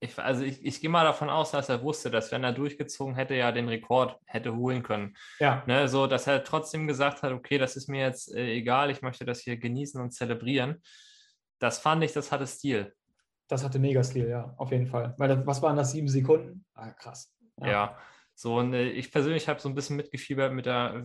ich, also ich, ich gehe mal davon aus, dass er wusste, dass wenn er durchgezogen hätte, ja den Rekord hätte holen können. Ja. Ne, so, dass er trotzdem gesagt hat, okay, das ist mir jetzt äh, egal, ich möchte das hier genießen und zelebrieren. Das fand ich, das hatte Stil. Das hatte mega Stil, ja, auf jeden Fall. Weil das, was waren das, sieben Sekunden? Ah, krass. Ja. ja. So, und äh, ich persönlich habe so ein bisschen mitgefiebert mit der,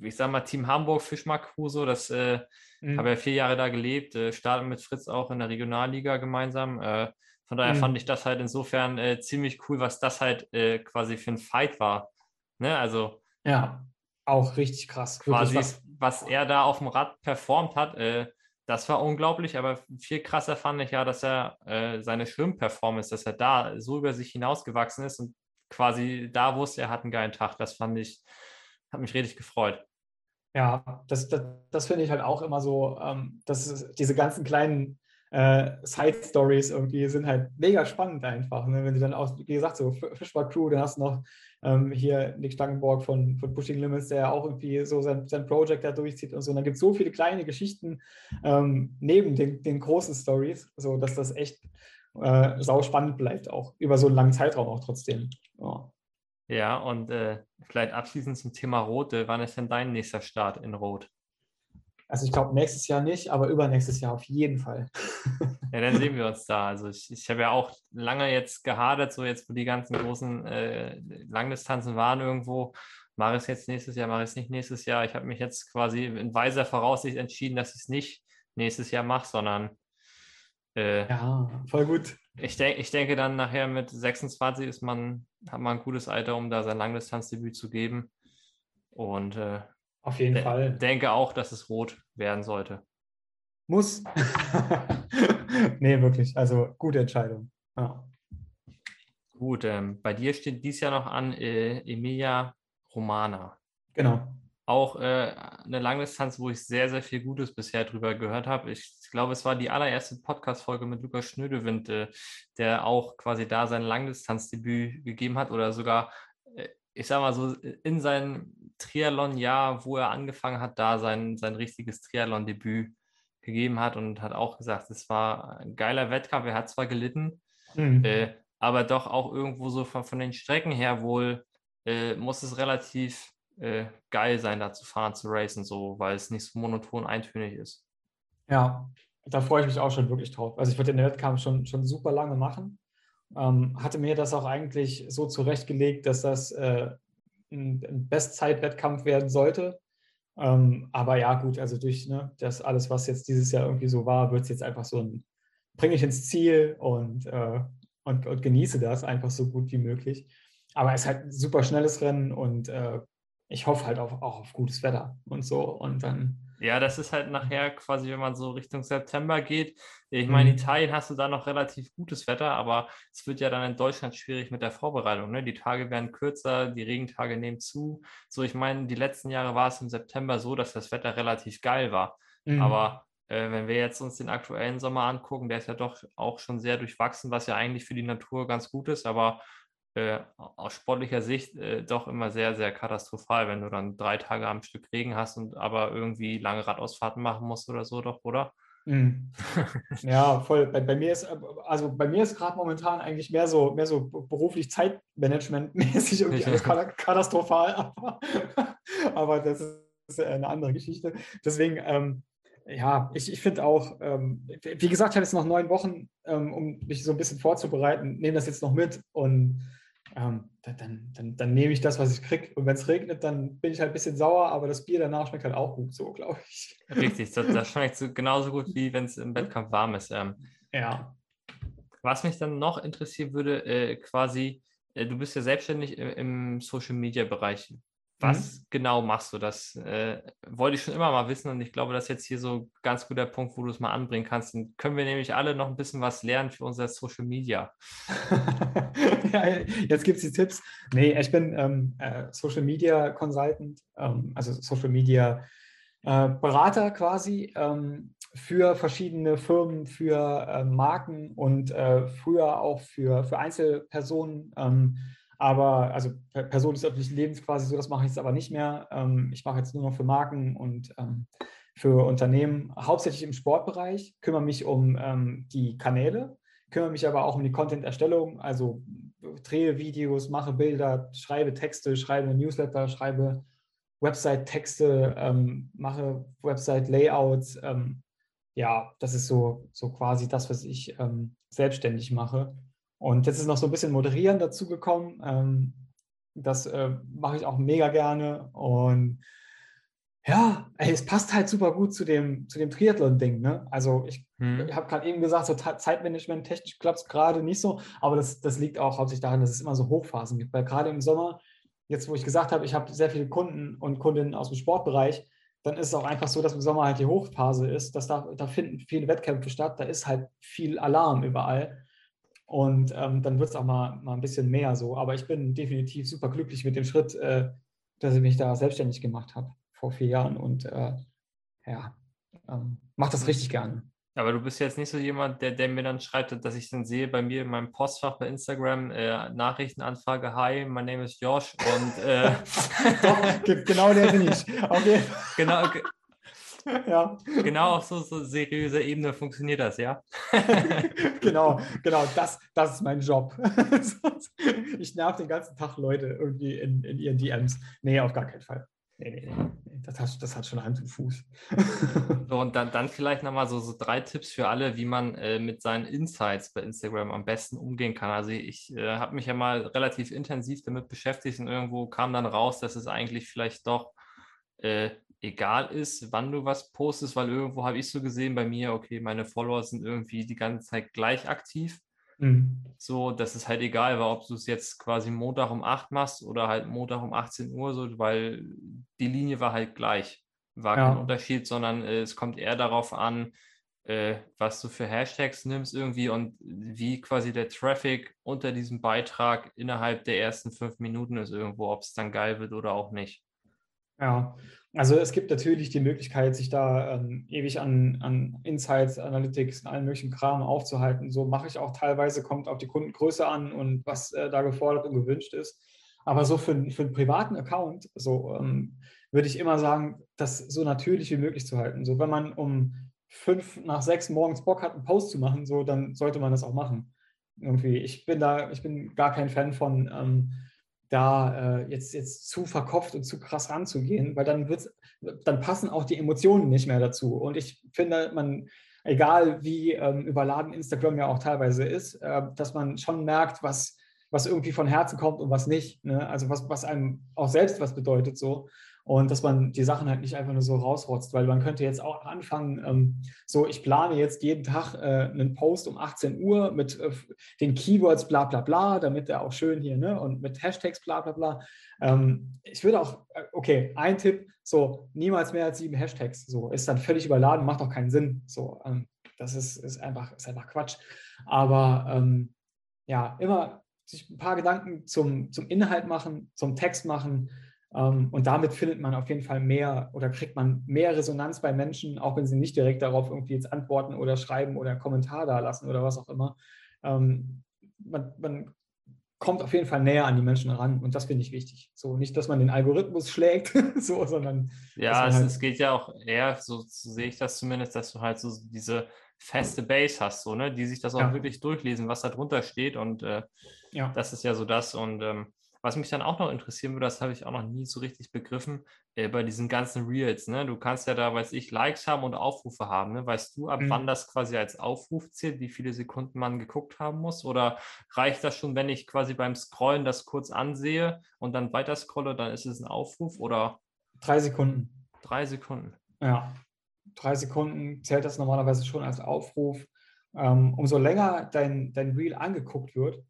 ich sag mal, Team Hamburg Fischmark-Crew, so, das äh, mhm. habe ja vier Jahre da gelebt, äh, starten mit Fritz auch in der Regionalliga gemeinsam. Äh, von daher mhm. fand ich das halt insofern äh, ziemlich cool, was das halt äh, quasi für ein Fight war. Ne? Also. Ja, auch richtig krass. Quasi, was, was er da auf dem Rad performt hat, äh, das war unglaublich, aber viel krasser fand ich ja, dass er äh, seine Schwimmperformance, dass er da so über sich hinausgewachsen ist und quasi da wusste, er hat einen geilen Tag. Das fand ich, hat mich richtig gefreut. Ja, das, das, das finde ich halt auch immer so, ähm, dass diese ganzen kleinen äh, Side-Stories irgendwie sind halt mega spannend einfach. Ne? Wenn du dann auch, wie gesagt, so Fischbar Crew, dann hast du noch ähm, hier Nick Stangenborg von, von Pushing Limits, der auch irgendwie so sein, sein Project da durchzieht und so. Und dann gibt es so viele kleine Geschichten ähm, neben den, den großen Stories, so dass das echt äh, sau spannend bleibt, auch über so einen langen Zeitraum auch trotzdem. Ja. Ja, und äh, vielleicht abschließend zum Thema Rote. Wann ist denn dein nächster Start in Rot? Also ich glaube nächstes Jahr nicht, aber übernächstes Jahr auf jeden Fall. ja, dann sehen wir uns da. Also ich, ich habe ja auch lange jetzt gehadert, so jetzt, wo die ganzen großen äh, Langdistanzen waren irgendwo. Mache ich es jetzt nächstes Jahr, mache ich es nicht nächstes Jahr. Ich habe mich jetzt quasi in weiser Voraussicht entschieden, dass ich es nicht nächstes Jahr mache, sondern äh, ja, voll gut. Ich, denk, ich denke dann nachher mit 26 ist man, hat man ein gutes Alter, um da sein Langdistanzdebüt zu geben. Und äh, auf jeden de Fall. denke auch, dass es rot werden sollte. Muss. nee, wirklich. Also gute Entscheidung. Ja. Gut, ähm, bei dir steht dies Jahr noch an äh, Emilia Romana. Genau auch äh, eine Langdistanz, wo ich sehr, sehr viel Gutes bisher drüber gehört habe. Ich glaube, es war die allererste Podcast-Folge mit Lukas Schnödewind, äh, der auch quasi da sein Langdistanzdebüt gegeben hat oder sogar, äh, ich sag mal so, in seinem Triathlon-Jahr, wo er angefangen hat, da sein, sein richtiges Triathlon-Debüt gegeben hat und hat auch gesagt, es war ein geiler Wettkampf. Er hat zwar gelitten, mhm. Äh, aber doch auch irgendwo so von, von den Strecken her wohl äh, muss es relativ äh, geil sein, da zu fahren, zu racen, so, weil es nicht so monoton eintönig ist. Ja, da freue ich mich auch schon wirklich drauf. Also ich würde den Wettkampf schon, schon super lange machen. Ähm, hatte mir das auch eigentlich so zurechtgelegt, dass das äh, ein, Bestzeit-Wettkampf werden sollte. Ähm, aber ja, gut, also durch ne, das alles, was jetzt dieses Jahr irgendwie so war, wird es jetzt einfach so ein, bringe ich ins Ziel und, äh, und, und, genieße das einfach so gut wie möglich. Aber es ist halt ein super schnelles Rennen und äh, ich hoffe halt auf, auch auf gutes Wetter und so. Und dann. Ja, das ist halt nachher quasi, wenn man so Richtung September geht. Ich meine, in mhm. Italien hast du da noch relativ gutes Wetter, aber es wird ja dann in Deutschland schwierig mit der Vorbereitung. Ne? Die Tage werden kürzer, die Regentage nehmen zu. So, ich meine, die letzten Jahre war es im September so, dass das Wetter relativ geil war. Mhm. Aber äh, wenn wir jetzt uns den aktuellen Sommer angucken, der ist ja doch auch schon sehr durchwachsen, was ja eigentlich für die Natur ganz gut ist, aber äh, aus sportlicher Sicht äh, doch immer sehr, sehr katastrophal, wenn du dann drei Tage am Stück Regen hast und aber irgendwie lange Radausfahrten machen musst oder so, doch, oder? Mhm. Ja, voll. Bei, bei, mir ist, also bei mir ist gerade momentan eigentlich mehr so, mehr so beruflich Zeitmanagement-mäßig irgendwie alles katastrophal, aber, aber das ist eine andere Geschichte. Deswegen, ähm, ja, ich, ich finde auch, ähm, wie gesagt, ich habe jetzt noch neun Wochen, ähm, um mich so ein bisschen vorzubereiten, nehme das jetzt noch mit und ähm, dann, dann, dann, nehme ich das, was ich kriege. Und wenn es regnet, dann bin ich halt ein bisschen sauer, aber das Bier danach schmeckt halt auch gut so, glaube ich. Richtig, das, das schmeckt so, genauso gut, wie wenn es im Wettkampf warm ist. Ähm, ja. Was mich dann noch interessieren würde, äh, quasi, äh, du bist ja selbstständig im, im Social-Media-Bereich. Was mhm. genau machst du? Das äh, wollte ich schon immer mal wissen und ich glaube, das ist jetzt hier so ein ganz guter Punkt, wo du es mal anbringen kannst. Dann können wir nämlich alle noch ein bisschen was lernen für unser Social Media. ja, jetzt gibt es die Tipps. Nee, ich bin ähm, äh, Social Media Consultant, ähm, also Social Media äh, Berater quasi ähm, für verschiedene Firmen, für äh, Marken und äh, früher auch für, für Einzelpersonen ähm, aber also Person des öffentlichen Lebens quasi so, das mache ich jetzt aber nicht mehr. Ähm, ich mache jetzt nur noch für Marken und ähm, für Unternehmen, hauptsächlich im Sportbereich, kümmere mich um ähm, die Kanäle, kümmere mich aber auch um die Content-Erstellung, also drehe Videos, mache Bilder, schreibe Texte, schreibe Newsletter, schreibe Website-Texte, mache Website-Layouts. Ja, das ist so, so quasi das, was ich selbstständig mache. Und jetzt ist noch so ein bisschen Moderieren dazu gekommen. Ähm, das äh, mache ich auch mega gerne. Und ja, ey, es passt halt super gut zu dem, zu dem Triathlon-Ding. Ne? Also ich, hm. ich habe gerade eben gesagt, so Zeitmanagement technisch klappt es gerade nicht so, aber das, das liegt auch hauptsächlich daran, dass es immer so Hochphasen gibt. Weil gerade im Sommer, jetzt wo ich gesagt habe, ich habe sehr viele Kunden und Kundinnen aus dem Sportbereich, dann ist es auch einfach so, dass im Sommer halt die Hochphase ist. Dass da, da finden viele Wettkämpfe statt, da ist halt viel Alarm überall. Und ähm, dann wird es auch mal, mal ein bisschen mehr so. Aber ich bin definitiv super glücklich mit dem Schritt, äh, dass ich mich da selbstständig gemacht habe. vor vier Jahren und äh, ja, ähm, mache das richtig gerne. Aber du bist jetzt nicht so jemand, der, der mir dann schreibt, dass ich dann sehe bei mir in meinem Postfach bei Instagram äh, Nachrichtenanfrage, hi, my name is Josh und äh, Doch, genau der bin ich. Okay. Genau, ja. genau auf so, so seriöser Ebene funktioniert das, ja? genau, genau, das, das ist mein Job. ich nerv den ganzen Tag Leute irgendwie in, in ihren DMs. Nee, auf gar keinen Fall. Nee, nee, nee. Das hat, das hat schon Hand und Fuß. so, und dann, dann vielleicht nochmal so, so drei Tipps für alle, wie man äh, mit seinen Insights bei Instagram am besten umgehen kann. Also ich äh, habe mich ja mal relativ intensiv damit beschäftigt und irgendwo kam dann raus, dass es eigentlich vielleicht doch äh, egal ist, wann du was postest, weil irgendwo habe ich so gesehen bei mir, okay, meine Follower sind irgendwie die ganze Zeit gleich aktiv. Mhm. So, dass es halt egal war, ob du es jetzt quasi Montag um 8 machst oder halt Montag um 18 Uhr, so, weil die Linie war halt gleich. War ja. kein Unterschied, sondern äh, es kommt eher darauf an, äh, was du für Hashtags nimmst irgendwie und wie quasi der Traffic unter diesem Beitrag innerhalb der ersten fünf Minuten ist irgendwo, ob es dann geil wird oder auch nicht. Ja, also es gibt natürlich die Möglichkeit, sich da ähm, ewig an, an Insights, Analytics, allen möglichen Kram aufzuhalten. So mache ich auch teilweise, kommt auf die Kundengröße an und was äh, da gefordert und gewünscht ist. Aber so für, für einen privaten Account, so ähm, würde ich immer sagen, das so natürlich wie möglich zu halten. So wenn man um fünf nach sechs morgens Bock hat, einen Post zu machen, so dann sollte man das auch machen. Irgendwie, ich bin da, ich bin gar kein Fan von ähm, da äh, jetzt, jetzt zu verkopft und zu krass ranzugehen, weil dann wird's, dann passen auch die Emotionen nicht mehr dazu. Und ich finde, man, egal wie ähm, überladen Instagram ja auch teilweise ist, äh, dass man schon merkt, was, was irgendwie von Herzen kommt und was nicht. Ne? Also was, was einem auch selbst was bedeutet so und dass man die Sachen halt nicht einfach nur so rausrotzt, weil man könnte jetzt auch anfangen, ähm, so ich plane jetzt jeden Tag äh, einen Post um 18 Uhr mit äh, den Keywords bla bla bla, damit er auch schön hier, ne, und mit Hashtags bla bla bla. Ähm, ich würde auch, äh, okay, ein Tipp, so niemals mehr als sieben Hashtags, so ist dann völlig überladen, macht auch keinen Sinn, so ähm, das ist, ist, einfach, ist einfach Quatsch. Aber ähm, ja, immer sich ein paar Gedanken zum, zum Inhalt machen, zum Text machen, und damit findet man auf jeden Fall mehr oder kriegt man mehr Resonanz bei Menschen, auch wenn sie nicht direkt darauf irgendwie jetzt antworten oder schreiben oder einen Kommentar da lassen oder was auch immer. Ähm, man, man kommt auf jeden Fall näher an die Menschen ran und das finde ich wichtig. So nicht, dass man den Algorithmus schlägt, so, sondern. Ja, es, halt es, geht ja auch eher, so, so, sehe ich das zumindest, dass du halt so diese feste Base hast, so, ne, die sich das auch ja. wirklich durchlesen, was da drunter steht. Und äh, ja. das ist ja so das. Und ähm, was mich dann auch noch interessieren würde, das habe ich auch noch nie so richtig begriffen, äh, bei diesen ganzen Reels. Ne? Du kannst ja da, weiß ich, Likes haben und Aufrufe haben. Ne? Weißt du, ab mhm. wann das quasi als Aufruf zählt, wie viele Sekunden man geguckt haben muss? Oder reicht das schon, wenn ich quasi beim Scrollen das kurz ansehe und dann weiter scrolle, dann ist es ein Aufruf? Oder? Drei Sekunden. Drei Sekunden. Ja, drei Sekunden zählt das normalerweise schon als Aufruf. Ähm, umso länger dein, dein Reel angeguckt wird,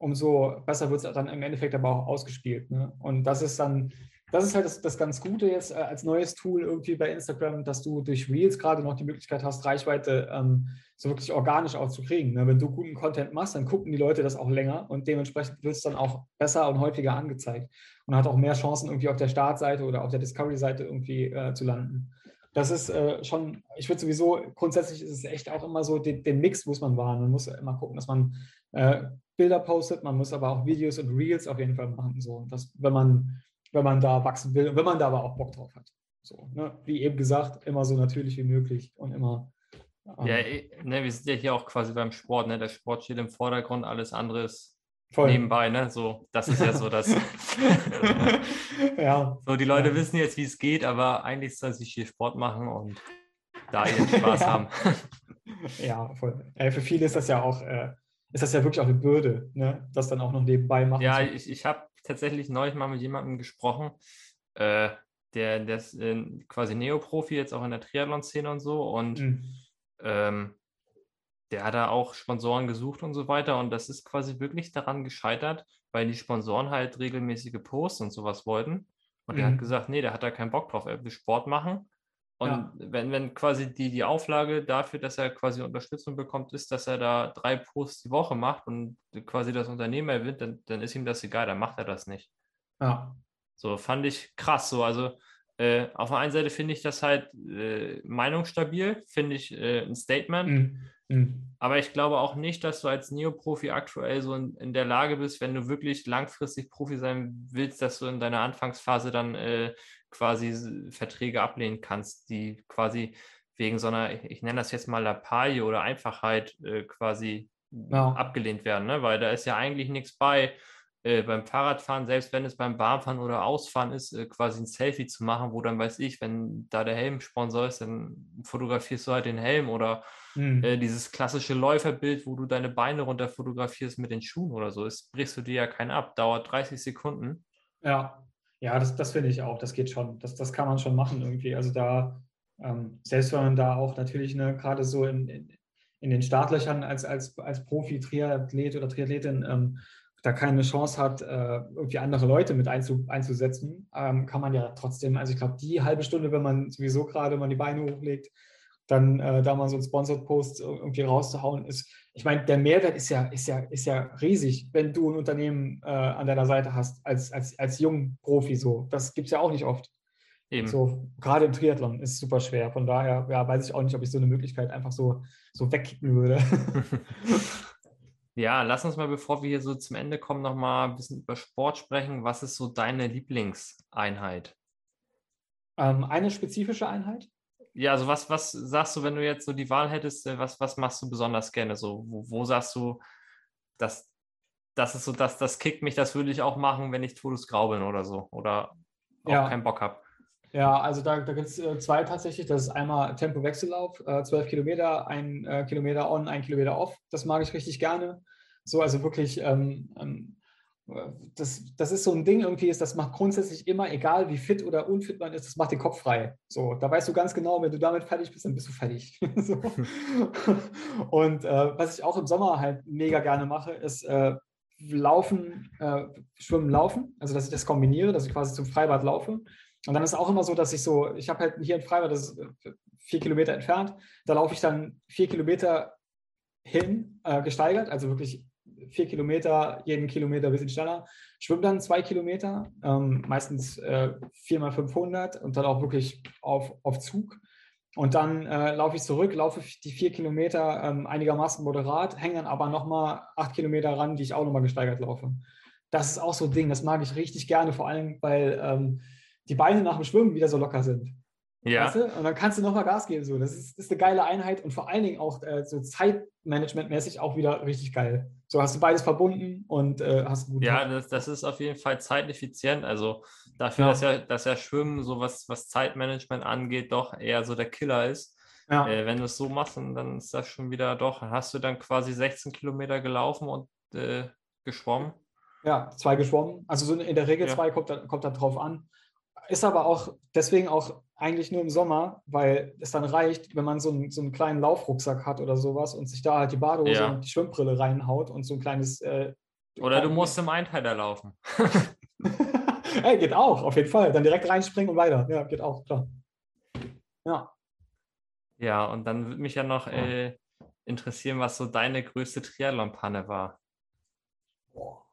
umso besser wird es dann im Endeffekt aber auch ausgespielt. Ne? Und das ist dann, das ist halt das, das ganz Gute jetzt äh, als neues Tool irgendwie bei Instagram, dass du durch Reels gerade noch die Möglichkeit hast, Reichweite ähm, so wirklich organisch auch zu kriegen. Ne? Wenn du guten Content machst, dann gucken die Leute das auch länger und dementsprechend wird es dann auch besser und häufiger angezeigt und hat auch mehr Chancen, irgendwie auf der Startseite oder auf der Discovery-Seite irgendwie äh, zu landen. Das ist äh, schon, ich würde sowieso, grundsätzlich ist es echt auch immer so, den, den Mix muss man wahren. Man muss immer gucken, dass man äh, Bilder postet, man muss aber auch Videos und Reels auf jeden Fall machen, so, dass, wenn, man, wenn man da wachsen will und wenn man da aber auch Bock drauf hat. So, ne? Wie eben gesagt, immer so natürlich wie möglich und immer. Ähm, ja, eh, ne, wir sind ja hier auch quasi beim Sport, ne? Der Sport steht im Vordergrund, alles andere ist Voll. nebenbei, ne? So, das ist ja so das. ja. So, die Leute ja. wissen jetzt, wie es geht, aber eigentlich sollen sie hier Sport machen und da ihren Spaß ja. haben. ja, voll. Äh, für viele ist das ja auch äh, ist das ja wirklich auch eine Bürde, ne? das dann auch noch nebenbei machen. Ja, ich, ich habe tatsächlich neulich mal mit jemandem gesprochen, äh, der, der ist äh, quasi Neoprofi, jetzt auch in der Triathlon-Szene und so. Und mhm. ähm, der hat da auch Sponsoren gesucht und so weiter. Und das ist quasi wirklich daran gescheitert, weil die Sponsoren halt regelmäßige Posts und sowas wollten. Und mhm. der hat mhm. gesagt, nee, der hat da keinen Bock drauf. Er will Sport machen und ja. wenn, wenn quasi die, die Auflage dafür, dass er quasi Unterstützung bekommt, ist, dass er da drei Posts die Woche macht und quasi das Unternehmen erwinnt, dann, dann ist ihm das egal, dann macht er das nicht. Ja. So fand ich krass. So, also äh, auf der einen Seite finde ich das halt äh, meinungsstabil, finde ich äh, ein Statement. Mhm. Mhm. Aber ich glaube auch nicht, dass du als Neoprofi aktuell so in, in, der Lage bist, wenn du wirklich langfristig Profi sein willst, dass du in deiner Anfangsphase dann äh, quasi Verträge ablehnen kannst, die quasi wegen so einer, ich nenne das jetzt mal Lappalie oder Einfachheit äh, quasi ja. abgelehnt werden, ne? weil da ist ja eigentlich nichts bei äh, beim Fahrradfahren, selbst wenn es beim Warmfahren oder Ausfahren ist, äh, quasi ein Selfie zu machen, wo dann weiß ich, wenn da der Helmsponsor ist, dann fotografierst du halt den Helm oder mhm. äh, dieses klassische Läuferbild, wo du deine Beine runter fotografierst mit den Schuhen oder so, ist, brichst du dir ja keinen ab, dauert 30 Sekunden. Ja, ja, das, das finde ich auch, das geht schon, das, das kann man schon machen irgendwie, also da, ähm, selbst wenn man da auch natürlich ne, gerade so in, in, in, den Startlöchern als, als, als Profi-Triathlet oder Triathletin ähm, da keine Chance hat, äh, irgendwie andere Leute mit einzusetzen, ähm, kann man ja trotzdem, also ich glaube, die halbe Stunde, wenn man sowieso gerade mal die Beine hochlegt, dann äh, da mal so einen Sponsored Post irgendwie rauszuhauen, ist, ich meine, der Mehrwert ist ja, ist ja, ist ja riesig, wenn du ein Unternehmen äh, an deiner Seite hast, als, als, als Jungprofi so. Das gibt es ja auch nicht oft. Eben. So, gerade im Triathlon ist es super schwer. Von daher ja, weiß ich auch nicht, ob ich so eine Möglichkeit einfach so, so wegkicken würde. Ja, lass uns mal, bevor wir hier so zum Ende kommen, noch mal ein bisschen über Sport sprechen. Was ist so deine Lieblingseinheit? Ähm, eine spezifische Einheit? Ja, also was, was sagst du, wenn du jetzt so die Wahl hättest, äh, was, was machst du besonders gerne? So, wo, wo sagst du, das, das ist so, das, das kickt mich, das würde ich auch machen, wenn ich Todes graubeln oder so oder auch ja. keinen Bock habe. Ja, also da, da gibt es äh, zwei tatsächlich. Das ist einmal Tempo-Wechsellauf, äh, 12 Kilometer, ein äh, Kilometer on, ein Kilometer off. Das mag ich richtig gerne. So, also wirklich, ähm, ähm, das, das ist so ein Ding irgendwie, ist, das macht grundsätzlich immer, egal wie fit oder unfit man ist, das macht den Kopf frei. So, da weißt du ganz genau, wenn du damit fertig bist, dann bist du fertig. so. Und äh, was ich auch im Sommer halt mega gerne mache, ist äh, Laufen, äh, Schwimmen, Laufen. Also, dass ich das kombiniere, dass ich quasi zum Freibad laufe und dann ist auch immer so, dass ich so, ich habe halt hier in Freibad, das ist äh, vier Kilometer entfernt, da laufe ich dann vier Kilometer hin, äh, gesteigert, also wirklich vier Kilometer, jeden Kilometer ein bisschen schneller, schwimme dann zwei Kilometer, ähm, meistens äh, mal 500 und dann auch wirklich auf, auf Zug. Und dann äh, laufe ich zurück, laufe die vier Kilometer ähm, einigermaßen moderat, hänge dann aber nochmal acht Kilometer ran, die ich auch nochmal gesteigert laufe. Das ist auch so ein Ding, das mag ich richtig gerne, vor allem, weil ähm, die Beine nach dem Schwimmen wieder so locker sind. Ja. Weißt du? Und dann kannst du nochmal Gas geben. So. Das, ist, ist eine geile Einheit und vor allen Dingen auch äh, so Zeitmanagement-mäßig auch wieder richtig geil. So hast du beides verbunden und äh, hast gut. Ja, das, das, ist auf jeden Fall zeiteffizient. Also dafür, ja. Dass, ja, dass ja Schwimmen, so was, was Zeitmanagement angeht, doch eher so der Killer ist. Ja. Äh, wenn du es so machst, dann ist das schon wieder doch. Hast du dann quasi 16 Kilometer gelaufen und äh, geschwommen? Ja, zwei geschwommen. Also so in der Regel ja. zwei kommt dann, kommt dann drauf an. Ist aber auch deswegen auch eigentlich nur im Sommer, weil es dann reicht, wenn man so einen, so einen kleinen Laufrucksack hat oder sowas und sich da halt die Badehose ja. und die Schwimmbrille reinhaut und so ein kleines. Äh, oder du musst im Einteiler laufen. Ey, geht auch, auf jeden Fall. Dann direkt reinspringen und weiter. Ja, geht auch, klar. Ja. Ja, und dann würde mich ja noch äh, interessieren, was so deine größte Triathlon-Panne war. Boah.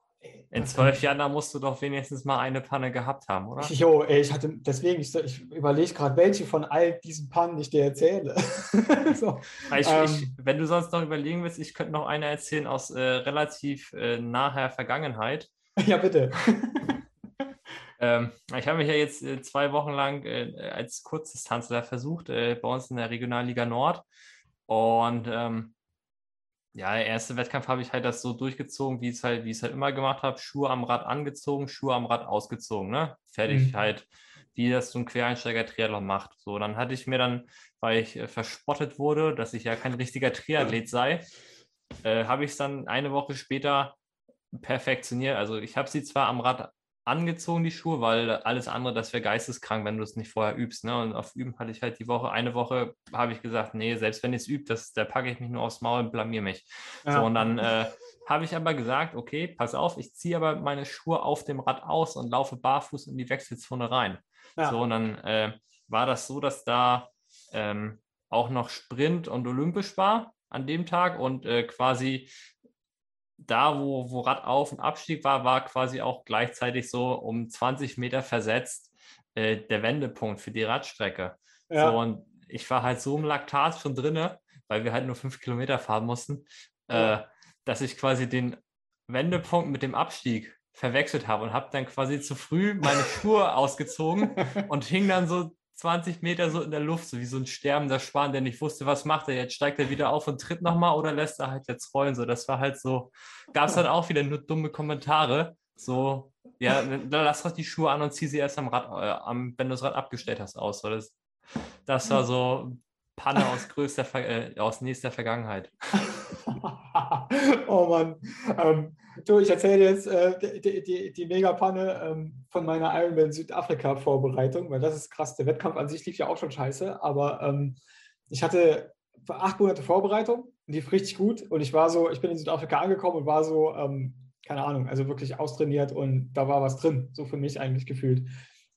In zwölf Jahren, da musst du doch wenigstens mal eine Panne gehabt haben, oder? Jo, ey, ich hatte, deswegen, ich, ich überlege gerade, welche von all diesen Pannen ich dir erzähle. so, ich, ähm, ich, wenn du sonst noch überlegen willst, ich könnte noch eine erzählen aus äh, relativ äh, naher Vergangenheit. Ja, bitte. ähm, ich habe mich ja jetzt äh, zwei Wochen lang äh, als Kurzdistanzler versucht, äh, bei uns in der Regionalliga Nord. Und ähm, ja, erste Wettkampf habe ich halt das so durchgezogen, wie es halt, wie ich es halt immer gemacht habe. Schuhe am Rad angezogen, Schuhe am Rad ausgezogen, ne? Fertig mhm. halt, wie das so ein Quereinsteiger-Triathlon macht. So, dann hatte ich mir dann, weil ich äh, verspottet wurde, dass ich ja kein richtiger Triathlet sei, äh, habe ich es dann eine Woche später perfektioniert. Also ich habe sie zwar am Rad angezogen, die Schuhe, weil alles andere, das wäre geisteskrank, wenn du es nicht vorher übst. Ne? Und auf Üben hatte ich halt die Woche, eine Woche habe ich gesagt, nee, selbst wenn ich es übe, das, da packe ich mich nur aufs Maul und blamier mich. Ja. So, und dann äh, habe ich aber gesagt, okay, pass auf, ich ziehe aber meine Schuhe auf dem Rad aus und laufe barfuß in die Wechselzone rein. Ja. So, und dann äh, war das so, dass da ähm, auch noch Sprint und Olympisch war an dem Tag und äh, quasi da, wo, wo Radauf- und Abstieg war, war quasi auch gleichzeitig so um 20 Meter versetzt äh, der Wendepunkt für die Radstrecke. Ja. So, und ich war halt so im Laktat schon drinne, weil wir halt nur fünf Kilometer fahren mussten, Ja. äh, dass ich quasi den Wendepunkt mit dem Abstieg verwechselt habe und habe dann quasi zu früh meine Schuhe ausgezogen und hing dann so 20 Meter so in der Luft, so wie so ein sterbender Schwan, der nicht wusste, was macht er jetzt. Steigt er wieder auf und tritt nochmal oder lässt er halt jetzt rollen? So, das war halt so, gab es dann auch wieder nur dumme Kommentare. So, ja, dann lass doch die Schuhe an und zieh sie erst am Rad, äh, am, wenn du das Rad abgestellt hast, aus. So, das, das war so Panne aus größter, äh, aus nächster Vergangenheit. oh Mann. Ähm, du, ich erzähle dir jetzt äh, die, die, die Megapanne ähm, von meiner Ironman Südafrika-Vorbereitung, weil das ist krass. Der Wettkampf an sich lief ja auch schon scheiße, aber ähm, ich hatte acht Monate Vorbereitung, lief richtig gut und ich war so, ich bin in Südafrika angekommen und war so, ähm, keine Ahnung, also wirklich austrainiert und da war was drin, so für mich eigentlich gefühlt.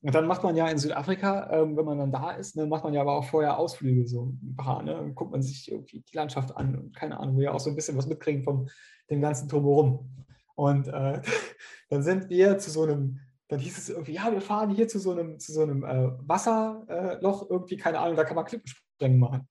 Und dann macht man ja in Südafrika, ähm, wenn man dann da ist, ne, macht man ja aber auch vorher Ausflüge, so ein paar, ne? Dann guckt man sich irgendwie die Landschaft an und keine Ahnung, will ja auch so ein bisschen was mitkriegen von dem ganzen Drumherum. Und äh, dann sind wir zu so einem, dann hieß es irgendwie, ja, wir fahren hier zu so einem, zu so einem äh, Wasserloch, irgendwie, keine Ahnung, da kann man Klippenspringen machen.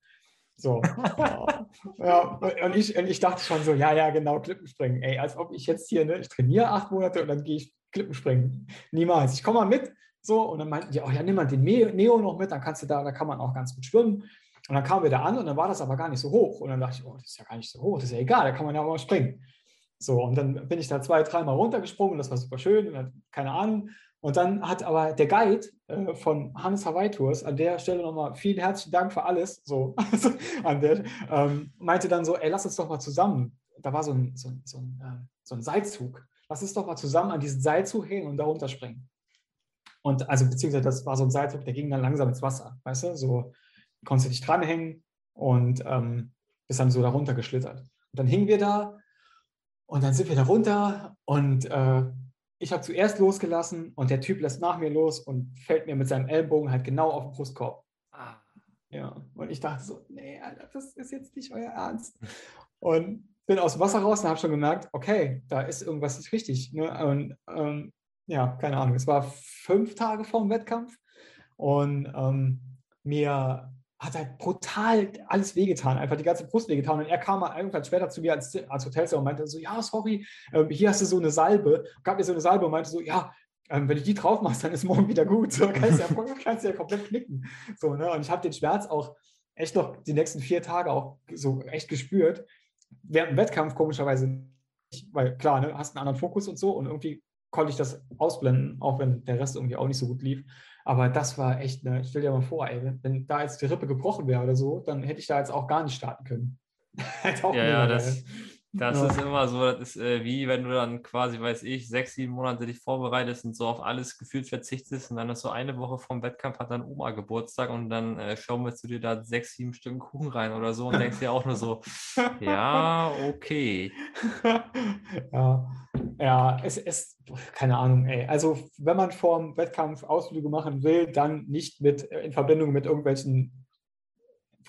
So. ja, und ich, und ich dachte schon so, ja, ja, genau, Klippenspringen. Ey, als ob ich jetzt hier, ne, ich trainiere acht Monate und dann gehe ich Klippenspringen. Niemals. Ich komme mal mit. So, und dann meinten die, oh ja, nimm mal den Neo noch mit, dann kannst du da, da kann man auch ganz gut schwimmen. Und dann kamen wir da an und dann war das aber gar nicht so hoch. Und dann dachte ich, oh, das ist ja gar nicht so hoch, das ist ja egal, da kann man ja auch mal springen. So, und dann bin ich da zwei, dreimal runtergesprungen, das war super schön, dann, keine Ahnung. Und dann hat aber der Guide äh, von Hannes Hawaii Tours an der Stelle nochmal vielen herzlichen Dank für alles, so, also an der, ähm, meinte dann so, ey, lass uns doch mal zusammen, da war so ein, so so ein, äh, so ein Seilzug, lass uns doch mal zusammen an diesen Seilzug hängen und da runterspringen. Und also beziehungsweise das war so ein Seilzug, der ging dann langsam ins Wasser, weißt du, so konntest du dich dranhängen und ähm, bist dann so da runtergeschlittert. Und dann hingen wir da und dann sind wir da runter und äh, ich habe zuerst losgelassen und der Typ lässt nach mir los und fällt mir mit seinem Ellbogen halt genau auf den Brustkorb. Ah. Ja, und ich dachte so, nee, Alter, das ist jetzt nicht euer Ernst. Und bin aus dem Wasser raus und habe schon gemerkt, okay, da ist irgendwas nicht richtig. Ne? Und ähm, ja, keine Ahnung, es war fünf Tage vor dem Wettkampf und ähm, mir hat halt brutal alles wehgetan, einfach die ganze Brust wehgetan. Und er kam mal irgendwann später zu mir als, als Hotelzimmer und meinte so, ja, sorry, ähm, hier hast du so eine Salbe. Gab mir so eine Salbe und meinte so, ja, ähm, wenn du die drauf machst, dann ist morgen wieder gut. So, kannst, ja, kannst ja komplett knicken. So, ne? Und ich habe den Schmerz auch echt noch die nächsten vier Tage auch so echt gespürt. Während dem Wettkampf komischerweise weil klar, ne, hast einen anderen Fokus und so und irgendwie konnte ich das ausblenden, auch wenn der Rest irgendwie auch nicht so gut lief. Aber das war echt, ne, stell dir mal vor, ey, wenn, wenn da jetzt die Rippe gebrochen wäre oder so, dann hätte ich da jetzt auch gar nicht starten können. ja, ja, das, das ja. ist immer so, das ist äh, wie wenn du dann quasi, weiß ich, sechs, sieben Monate dich vorbereitest und so auf alles gefühlt verzichtest und dann ist so eine Woche vom Wettkampf hat dann Oma Geburtstag und dann äh, schaumelst du dir da sechs, sieben Stück Kuchen rein oder so und denkst dir auch nur so, ja, okay. ja, ja, es ist, keine Ahnung, ey. Also wenn man vorm Wettkampf Ausflüge machen will, dann nicht mit in Verbindung mit irgendwelchen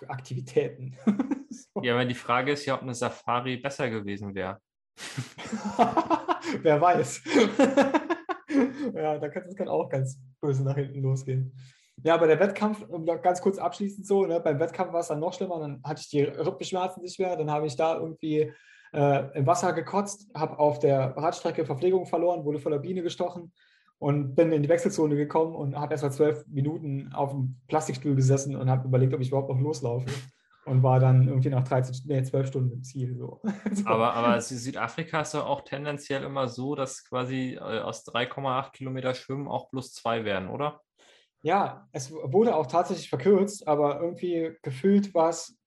Aktivitäten. so. Ja, aber die Frage ist ja, ob eine Safari besser gewesen wäre. Wer weiß. ja, da kann es auch ganz böse nach hinten losgehen. Ja, aber der Wettkampf, um ganz kurz abschließend so, ne, beim Wettkampf war es dann noch schlimmer, dann hatte ich die Rippenschmerzen nicht mehr, dann habe ich da irgendwie äh, im Wasser gekotzt, habe auf der Radstrecke Verpflegung verloren, wurde von der Biene gestochen und bin in die Wechselzone gekommen und habe erst mal zwölf Minuten auf dem Plastikstuhl gesessen und habe überlegt, ob ich überhaupt noch loslaufe. Und war dann irgendwie nach 13, nee, 12 Stunden im Ziel. So. so. Aber, aber Südafrika ist ja auch tendenziell immer so, dass quasi äh, aus 3,8 Kilometer Schwimmen auch plus zwei werden, oder? Ja, es wurde auch tatsächlich verkürzt, aber irgendwie gefühlt war es,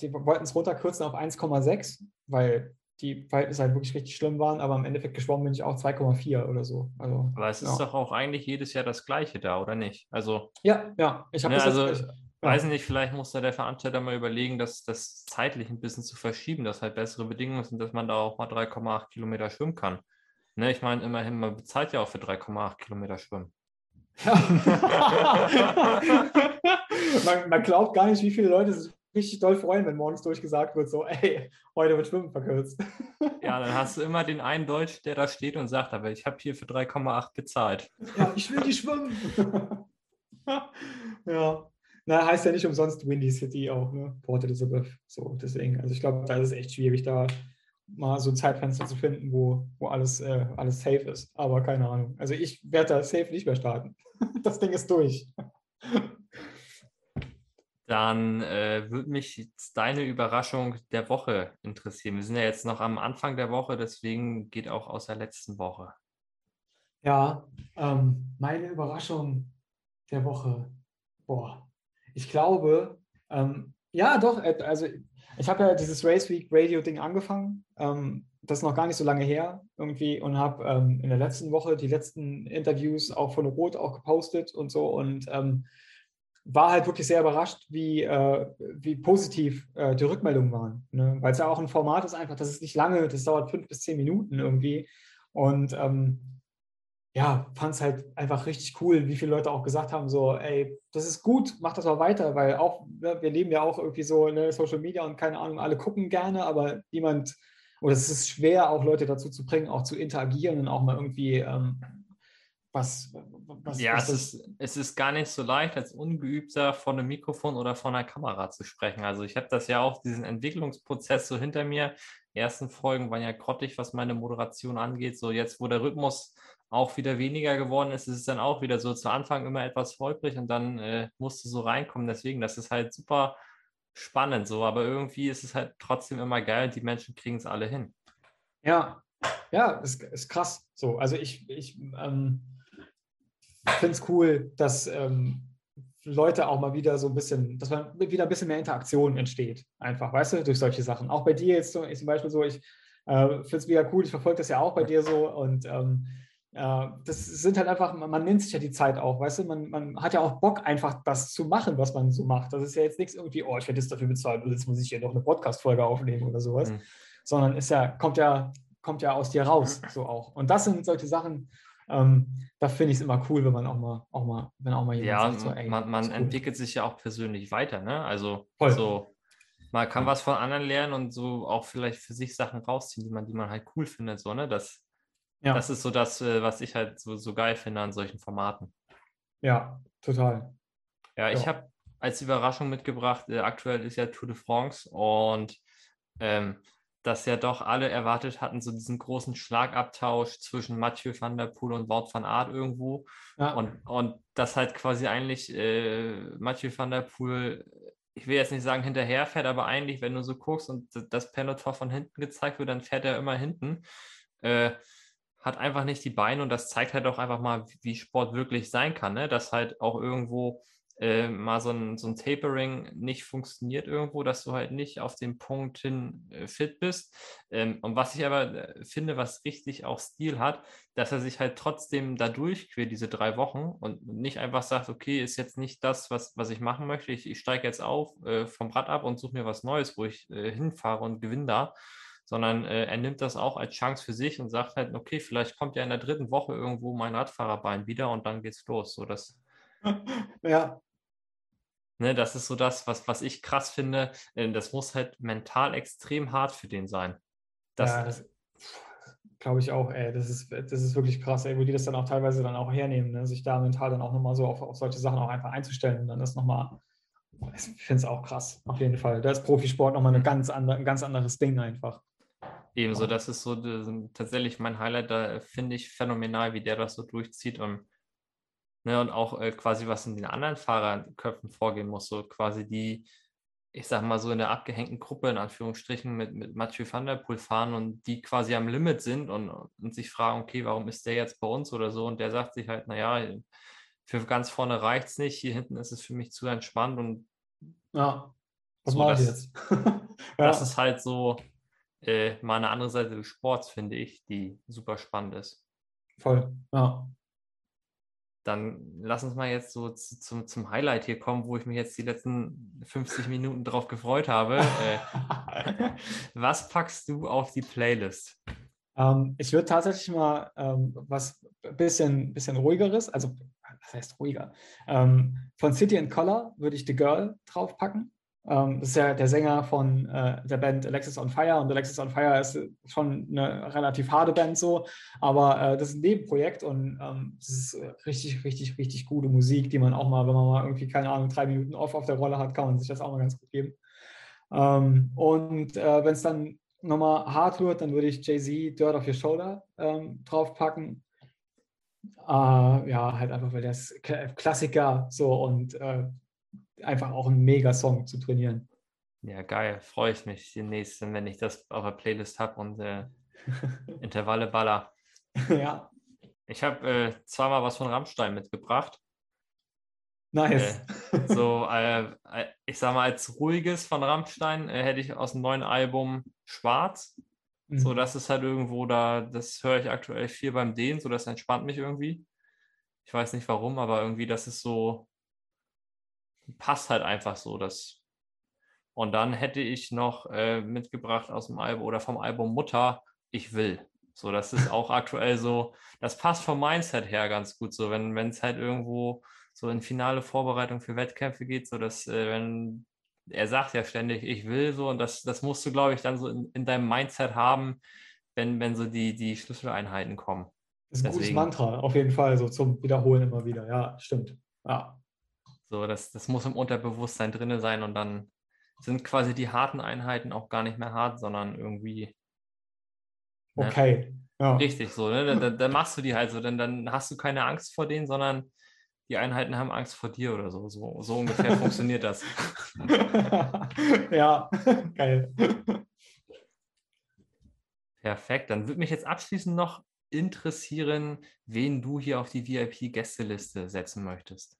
die wollten es runterkürzen auf 1,6, weil die Verhältnisse halt wirklich richtig schlimm waren, aber im Endeffekt geschwommen bin ich auch 2,4 oder so. Also, aber es ist ja. doch auch eigentlich jedes Jahr das Gleiche da, oder nicht? Also, ja, ja. Ich habe ne, also, ich, weiß nicht, vielleicht muss da der Veranstalter mal überlegen, das, das zeitlich ein bisschen zu verschieben, dass halt bessere Bedingungen sind, dass man da auch mal 3,8 Kilometer schwimmen kann. Ne, ich meine, immerhin, man bezahlt ja auch für 3,8 Kilometer Schwimmen. Ja. man, man, glaubt gar nicht, wie viele Leute sich richtig doll freuen, wenn morgens durchgesagt wird, so, ey, heute wird Schwimmen verkürzt. Ja, dann hast du immer den einen Deutsch, der da steht und sagt, aber ich habe hier für 3,8 bezahlt. Ja, ich will die schwimmen. ja. Na, heißt ja nicht umsonst Windy City auch, ne? Port Elizabeth. So, deswegen. Also ich glaube, da ist es echt schwierig, da mal so ein Zeitfenster zu finden, wo, wo alles, äh, alles safe ist. Aber keine Ahnung. Also ich werde da safe nicht mehr starten. das Ding ist durch. Dann äh, würde mich jetzt deine Überraschung der Woche interessieren. Wir sind ja jetzt noch am Anfang der Woche, deswegen geht auch aus der letzten Woche. Ja, ähm, meine Überraschung der Woche. Boah, ich glaube, ähm, ja, doch, äh, also ich habe ja dieses Race Week Radio Ding angefangen. Ähm, das ist noch gar nicht so lange her irgendwie und habe ähm, in der letzten Woche die letzten Interviews auch von Rot auch gepostet und so und ähm, war halt wirklich sehr überrascht, wie, äh, wie positiv äh, die Rückmeldungen waren. Ne? Weil es ja auch ein Format ist einfach, das ist nicht lange, das dauert fünf bis zehn Minuten irgendwie. Und ähm, ja, fand es halt einfach richtig cool, wie viele Leute auch gesagt haben, so, ey, das ist gut, mach das mal weiter, weil auch, ne, wir leben ja auch irgendwie so in ne, Social Media und keine Ahnung, alle gucken gerne, aber niemand, oder es ist schwer, auch Leute dazu zu bringen, auch zu interagieren und auch mal irgendwie ähm, was, was, ja, was es, ist, es ist gar nicht so leicht, als Ungeübter vor einem Mikrofon oder vor einer Kamera zu sprechen. Also ich habe das ja auch, diesen Entwicklungsprozess so hinter mir. Die ersten Folgen waren ja grottig, was meine Moderation angeht. So jetzt, wo der Rhythmus auch wieder weniger geworden ist, ist es dann auch wieder so zu Anfang immer etwas holprig und dann äh, musst du so reinkommen. Deswegen, das ist halt super spannend so, aber irgendwie ist es halt trotzdem immer geil und die Menschen kriegen es alle hin. Ja, ja, ist, ist krass. So, also ich, ich ähm, finde es cool, dass ähm, Leute auch mal wieder so ein bisschen, dass man wieder ein bisschen mehr Interaktion entsteht, einfach, weißt du, durch solche Sachen. Auch bei dir jetzt so, ich zum Beispiel so, ich äh, finde es wieder cool, ich verfolge das ja auch bei dir so und ähm, äh, das sind halt einfach, man nimmt sich ja die Zeit auch, weißt du, man, man hat ja auch Bock, einfach das zu machen, was man so macht. Das ist ja jetzt nichts irgendwie, oh, ich werde jetzt dafür bezahlt und jetzt muss ich hier noch eine Podcast-Folge aufnehmen oder sowas, mhm. sondern ist ja, kommt ja, kommt ja aus dir raus, so auch. Und das sind solche Sachen, ähm, da finde ich es immer cool, wenn man auch mal, auch mal, wenn auch mal jemand ja, sagt, so, ey, man, man entwickelt sich ja auch persönlich weiter, ne? Also Voll. so, man kann was von anderen lernen und so auch vielleicht für sich Sachen rausziehen, die man, die man halt cool findet, so, ne? Das, ja. das ist so das, äh, was ich halt so, so geil finde an solchen Formaten. Ja, total. Ja, ich habe als Überraschung mitgebracht, äh, aktuell ist ja Tour de France und ähm, dass ja doch alle erwartet hatten, so diesen großen Schlagabtausch zwischen Mathieu van der Poel und Wout van Aert irgendwo. Ja. Und, und das halt quasi eigentlich äh, Mathieu van der Poel, ich will jetzt nicht sagen hinterherfährt, aber eigentlich, wenn du so guckst und das Peloton von hinten gezeigt wird, dann fährt er immer hinten. Äh, hat einfach nicht die Beine und das zeigt halt auch einfach mal, wie Sport wirklich sein kann, ne? dass halt auch irgendwo äh, mal so ein, so ein Tapering nicht funktioniert irgendwo, dass du halt nicht auf den Punkt hin äh, fit bist. Ähm, und was ich aber äh, finde, was richtig auch Stil hat, dass er sich halt trotzdem da durchquert, diese drei Wochen und nicht einfach sagt, okay, ist jetzt nicht das, was, was ich machen möchte. Ich, ich steige jetzt auf äh, vom Rad ab und suche mir was Neues, wo ich äh, hinfahre und gewinne da sondern äh, er nimmt das auch als Chance für sich und sagt halt, okay, vielleicht kommt ja in der dritten Woche irgendwo mein Radfahrerbein wieder und dann geht's los. So, das, ja. Ne, das ist so das, was, was ich krass finde. Äh, das muss halt mental extrem hart für den sein. Das, ja, das glaube ich auch, ey. Das ist, das ist wirklich krass, ey, wo die das dann auch teilweise dann auch hernehmen, ne? sich da mental dann auch nochmal so auf, auf solche Sachen auch einfach einzustellen und dann das nochmal. Ich finde es auch krass, auf jeden Fall. Da ist Profisport nochmal eine ganz andere, ein ganz anderes Ding einfach. Ebenso, das ist so das ist tatsächlich mein Highlight. Da finde ich phänomenal, wie der das so durchzieht und Ne, und auch äh, quasi, was in den anderen Fahrerköpfen vorgehen muss, so quasi die, ich sag mal so in der abgehängten Gruppe in Anführungsstrichen mit, mit Mathieu van der Poel fahren und die quasi am Limit sind und, und sich fragen, okay, warum ist der jetzt bei uns oder so? Und der sagt sich halt, naja, für ganz vorne reicht es nicht, hier hinten ist es für mich zu entspannt und ja, was so, mache ich jetzt? Das ist halt so äh, mal eine andere Seite des Sports, finde ich, die super spannend ist. Voll, ja dann lass uns mal jetzt so zu, zum, zum Highlight hier kommen, wo ich mich jetzt die letzten 50 Minuten drauf gefreut habe. Äh, was packst du auf die Playlist? Ähm, ich würde tatsächlich mal ähm, was bisschen, bisschen ruhigeres, also was heißt ruhiger? Ähm, von City and Color würde ich The Girl draufpacken. Ähm, das ist ja der Sänger von äh, der Band Alexis on Fire und Alexis on Fire ist schon eine relativ harte Band so, aber äh, das ist ein Nebenprojekt und ähm, ist richtig, richtig, richtig gute Musik, die man auch mal, wenn man mal irgendwie, keine Ahnung, drei Minuten off auf der Rolle hat, kann man sich das auch mal ganz gut geben. Ähm, und äh, wenn es dann nochmal hart wird, dann würde ich Jay-Z Dirt of Your Shoulder ähm, draufpacken. Äh, ja, halt einfach, weil der ist Klassiker so und äh, einfach auch ein Mega-Song zu trainieren. Ja, geil. Freue ich mich demnächst, wenn ich das auf der Playlist habe und äh, Intervalle baller. ja. Ich habe äh, zweimal was von Rammstein mitgebracht. Nice. Äh, so, äh, äh, ich sag mal, als ruhiges von Rammstein äh, hätte ich aus dem neuen Album Schwarz. Mhm. So, das ist halt irgendwo da, das höre ich aktuell viel beim Dehnen, so das entspannt mich irgendwie. Ich weiß nicht warum, aber irgendwie, das ist so, passt halt einfach so. Das. Und dann hätte ich noch äh, mitgebracht aus dem Album oder vom Album Mutter, ich will. So, das ist auch aktuell so, das passt vom Mindset her ganz gut so, wenn es halt irgendwo so in finale Vorbereitung für Wettkämpfe geht, so dass, äh, wenn er sagt ja ständig, ich will so, und das, das musst du, glaube ich, dann so in, in deinem Mindset haben, wenn, wenn so die, die Schlüsseleinheiten kommen. Das ist ein Deswegen, gutes Mantra, auf jeden Fall, so zum Wiederholen immer wieder. Ja, stimmt. Ja. So, das, das muss im Unterbewusstsein drin sein und dann sind quasi die harten Einheiten auch gar nicht mehr hart, sondern irgendwie. Ne? Okay. Ja. Richtig so, ne? Dann, dann, dann, machst du die halt so, dann, dann hast du keine Angst vor denen, sondern die Einheiten haben Angst vor dir oder so. So, so ungefähr funktioniert das. ja, geil. Perfekt. Dann würde mich jetzt abschließend noch interessieren, wen du hier auf die VIP-Gästeliste setzen möchtest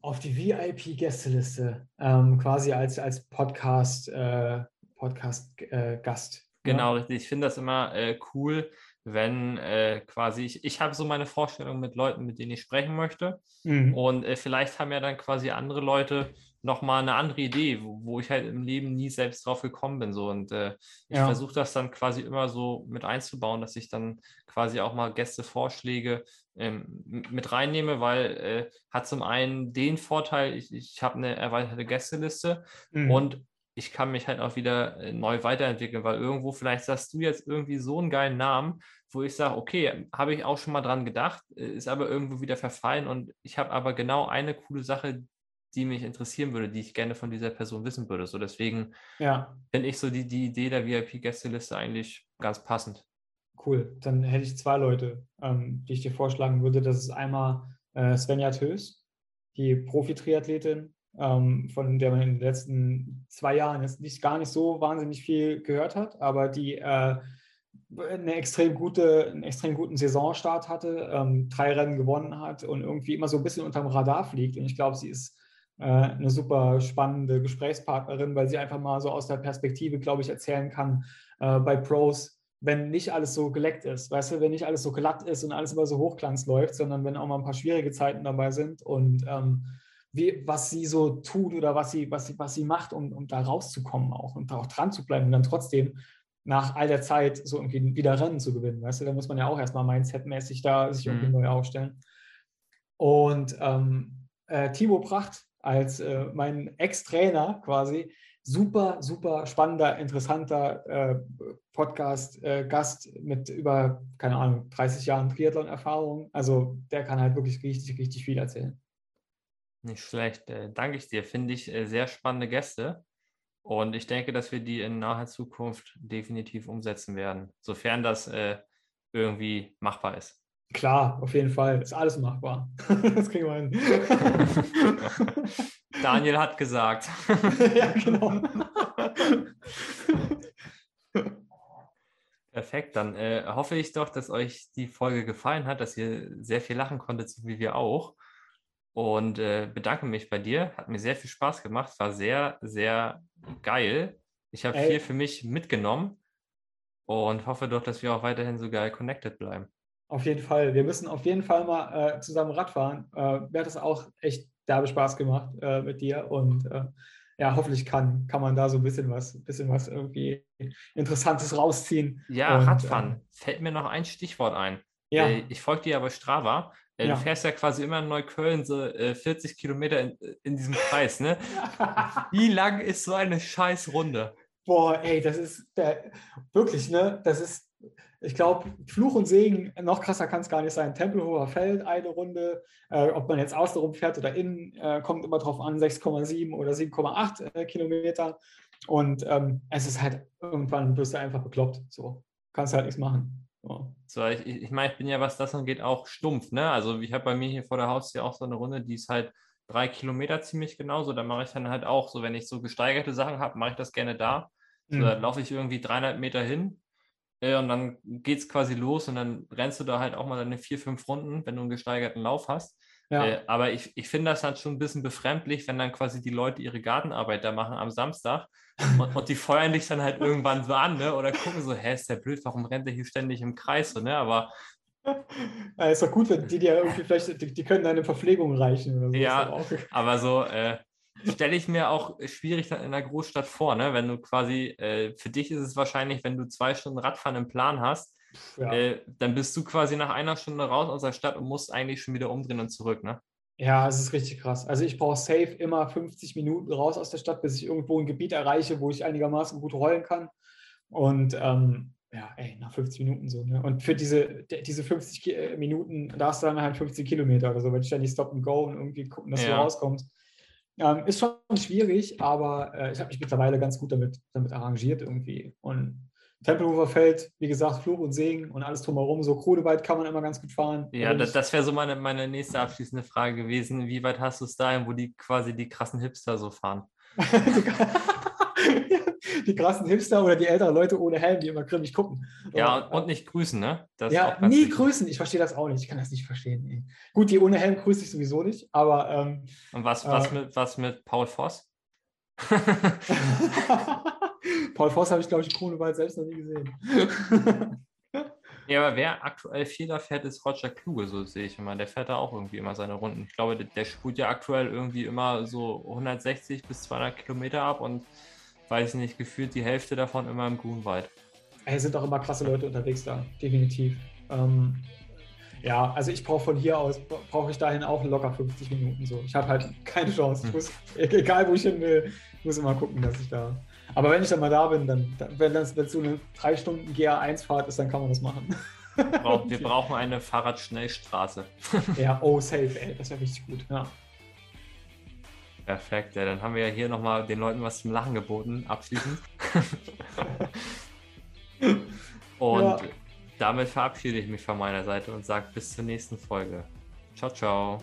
auf die VIP-Gästeliste, ähm, quasi als, als Podcast, äh, Podcast äh, Gast. Genau, ja? richtig. Ich finde das immer äh, cool, wenn äh, quasi ich, ich habe so meine Vorstellung mit Leuten, mit denen ich sprechen möchte. Mhm. Und äh, vielleicht haben ja dann quasi andere Leute nochmal eine andere Idee, wo, wo, ich halt im Leben nie selbst drauf gekommen bin. So. Und äh, ich ja. versuche das dann quasi immer so mit einzubauen, dass ich dann quasi auch mal Gästevorschläge ähm, mit reinnehme, weil äh, hat zum einen den Vorteil, ich, ich habe eine erweiterte Gästeliste mhm. und ich kann mich halt auch wieder äh, neu weiterentwickeln, weil irgendwo vielleicht sagst du jetzt irgendwie so einen geilen Namen, wo ich sage, okay, habe ich auch schon mal dran gedacht, äh, ist aber irgendwo wieder verfallen und ich habe aber genau eine coole Sache, die mich interessieren würde, die ich gerne von dieser Person wissen würde. So deswegen ja. finde ich so die, die Idee der VIP-Gästeliste eigentlich ganz passend. Cool, dann hätte ich zwei Leute, ähm, die ich dir vorschlagen würde. Das ist einmal äh, Svenja Tös, die Profi-Triathletin, ähm, von der man in den letzten zwei Jahren jetzt nicht gar nicht so wahnsinnig viel gehört hat, aber die äh, eine extrem gute, einen extrem guten Saisonstart hatte, ähm, drei Rennen gewonnen hat und irgendwie immer so ein bisschen unterm Radar fliegt. Und ich glaube, sie ist eine super spannende Gesprächspartnerin, weil sie einfach mal so aus der Perspektive, glaube ich, erzählen kann äh, bei Pros, wenn nicht alles so geleckt ist, weißt du, wenn nicht alles so glatt ist und alles immer so hochglanz läuft, sondern wenn auch mal ein paar schwierige Zeiten dabei sind und ähm, wie, was sie so tut oder was sie, was sie, was sie macht, um, um da rauszukommen auch und da auch dran zu bleiben und dann trotzdem nach all der Zeit so irgendwie wieder Rennen zu gewinnen, weißt du, da muss man ja auch erstmal mindsetmäßig da sich irgendwie mhm. neu aufstellen. Und ähm, äh, Timo Pracht als äh, mein Ex-Trainer quasi, super, super spannender, interessanter äh, Podcast-Gast äh, mit über, keine Ahnung, 30 Jahren Triathlon-Erfahrung. Also der kann halt wirklich richtig, richtig viel erzählen. Nicht schlecht, äh, danke ich dir. Finde ich äh, sehr spannende Gäste. Und ich denke, dass wir die in naher Zukunft definitiv umsetzen werden, sofern das äh, irgendwie machbar ist. Klar, auf jeden Fall. Ist alles machbar. das kriegen wir hin. Daniel hat gesagt. ja, genau. Perfekt, dann äh, hoffe ich doch, dass euch die Folge gefallen hat, dass ihr sehr viel lachen konntet, so wie wir auch. Und äh, bedanke mich bei dir. Hat mir sehr viel Spaß gemacht, war sehr, sehr geil. Ich habe viel für mich mitgenommen und hoffe doch, dass wir auch weiterhin so geil connected bleiben. Auf jeden Fall. Wir müssen auf jeden Fall mal äh, zusammen Radfahren. Äh, mir hat das auch echt derbe Spaß gemacht äh, mit dir und äh, ja, hoffentlich kann, kann man da so ein bisschen was, bisschen was irgendwie Interessantes rausziehen. Ja, und, Radfahren. Äh, Fällt mir noch ein Stichwort ein. Ja. Äh, ich folge dir aber Strava Äh, ja. Du fährst ja quasi immer in Neukölln so äh, 40 Kilometer in, in diesem Kreis, ne? Wie lang ist so eine scheiß Runde? Boah, ey, das ist der, wirklich, ne? Das ist, ich glaube, Fluch und Segen, noch krasser kann es gar nicht sein. Tempelhofer Feld, eine Runde, äh, ob man jetzt außenrum fährt oder innen, äh, kommt immer drauf an, 6,7 oder 7,8 äh, Kilometer. Und ähm, es ist halt, irgendwann wirst du einfach bekloppt. So, kannst halt nichts machen. So, so ich, ich meine, ich bin ja, was das angeht, auch stumpf, ne? Also ich habe bei mir hier vor der Haustür auch so eine Runde, die ist halt drei Kilometer ziemlich genauso. Da mache ich dann halt auch so, wenn ich so gesteigerte Sachen habe, mache ich das gerne da. So, mhm. Da laufe ich irgendwie 300 Meter hin äh, und dann geht es quasi los und dann rennst du da halt auch mal deine vier, fünf Runden, wenn du einen gesteigerten Lauf hast. Ja. Äh, aber ich, ich finde das halt schon ein bisschen befremdlich, wenn dann quasi die Leute ihre Gartenarbeit da machen am Samstag und, und die feuern dich dann halt irgendwann so an, ne? Oder gucken so, hä, ist der blöd, warum rennt der hier ständig im Kreis so, ne? Aber ja, ist doch gut, wenn die dir irgendwie vielleicht, die, die können deine Verpflegung reichen oder so. Ja, aber so, äh, stelle ich mir auch schwierig dann in einer Großstadt vor, ne? wenn du quasi, äh, für dich ist es wahrscheinlich, wenn du zwei Stunden Radfahren im Plan hast, ja. äh, dann bist du quasi nach einer Stunde raus aus der Stadt und musst eigentlich schon wieder umdrehen und zurück, ne? Ja, es ist richtig krass. Also ich brauche safe immer 50 Minuten raus aus der Stadt, bis ich irgendwo ein Gebiet erreiche, wo ich einigermaßen gut rollen kann. Und ähm, ja, ey, nach 50 Minuten so. Ne? Und für diese, diese 50 äh, Minuten darfst du dann halt 50 Kilometer oder so, wenn ich dann die Stop and Go und irgendwie gucken, dass ja. du rauskommst. Ähm, ist schon schwierig, aber äh, ich habe mich mittlerweile ganz gut damit, damit arrangiert irgendwie. Und Tempelhofer Feld, wie gesagt, Fluch und Segen und alles drumherum. So Krudeweit kann man immer ganz gut fahren. Ja, das, das wäre so meine, meine nächste abschließende Frage gewesen. Wie weit hast du es dahin, wo die quasi die krassen Hipster so fahren? die krassen Hipster oder die älteren Leute ohne Helm, die immer grimmig gucken. Ja, und, und nicht grüßen, ne? Das ja, nie wichtig. grüßen. Ich verstehe das auch nicht. Ich kann das nicht verstehen. Ey. Gut, die ohne Helm grüße ich sowieso nicht, aber. Ähm, und was, was, äh, mit, was mit Paul Voss? Paul Voss habe ich, glaube ich, in Kronewald selbst noch nie gesehen. Ja, aber wer aktuell Fehler fährt, ist Roger Kluge, so sehe ich immer. Der fährt da auch irgendwie immer seine Runden. Ich glaube, der, der spult ja aktuell irgendwie immer so 160 bis 200 Kilometer ab und weiß nicht, gefühlt die Hälfte davon immer im Grunwald. Es sind auch immer klasse Leute unterwegs da, definitiv. Ähm, ja, also ich brauche von hier aus, brauche ich dahin auch locker 50 Minuten so. Ich habe halt keine Chance. Ich muss, egal wo ich hin will, muss immer gucken, dass ich da. Aber wenn ich dann mal da bin, dann, wenn das wenn so eine 3 Stunden GA1-Fahrt ist, dann kann man das machen. Wir brauchen eine Fahrradschnellstraße. ja, oh, safe, ey, das wäre richtig gut, ja. Perfekt, ja, dann haben wir ja hier nochmal den Leuten was zum Lachen geboten, abschließend. und ja. damit verabschiede ich mich von meiner Seite und sage bis zur nächsten Folge. Ciao, ciao.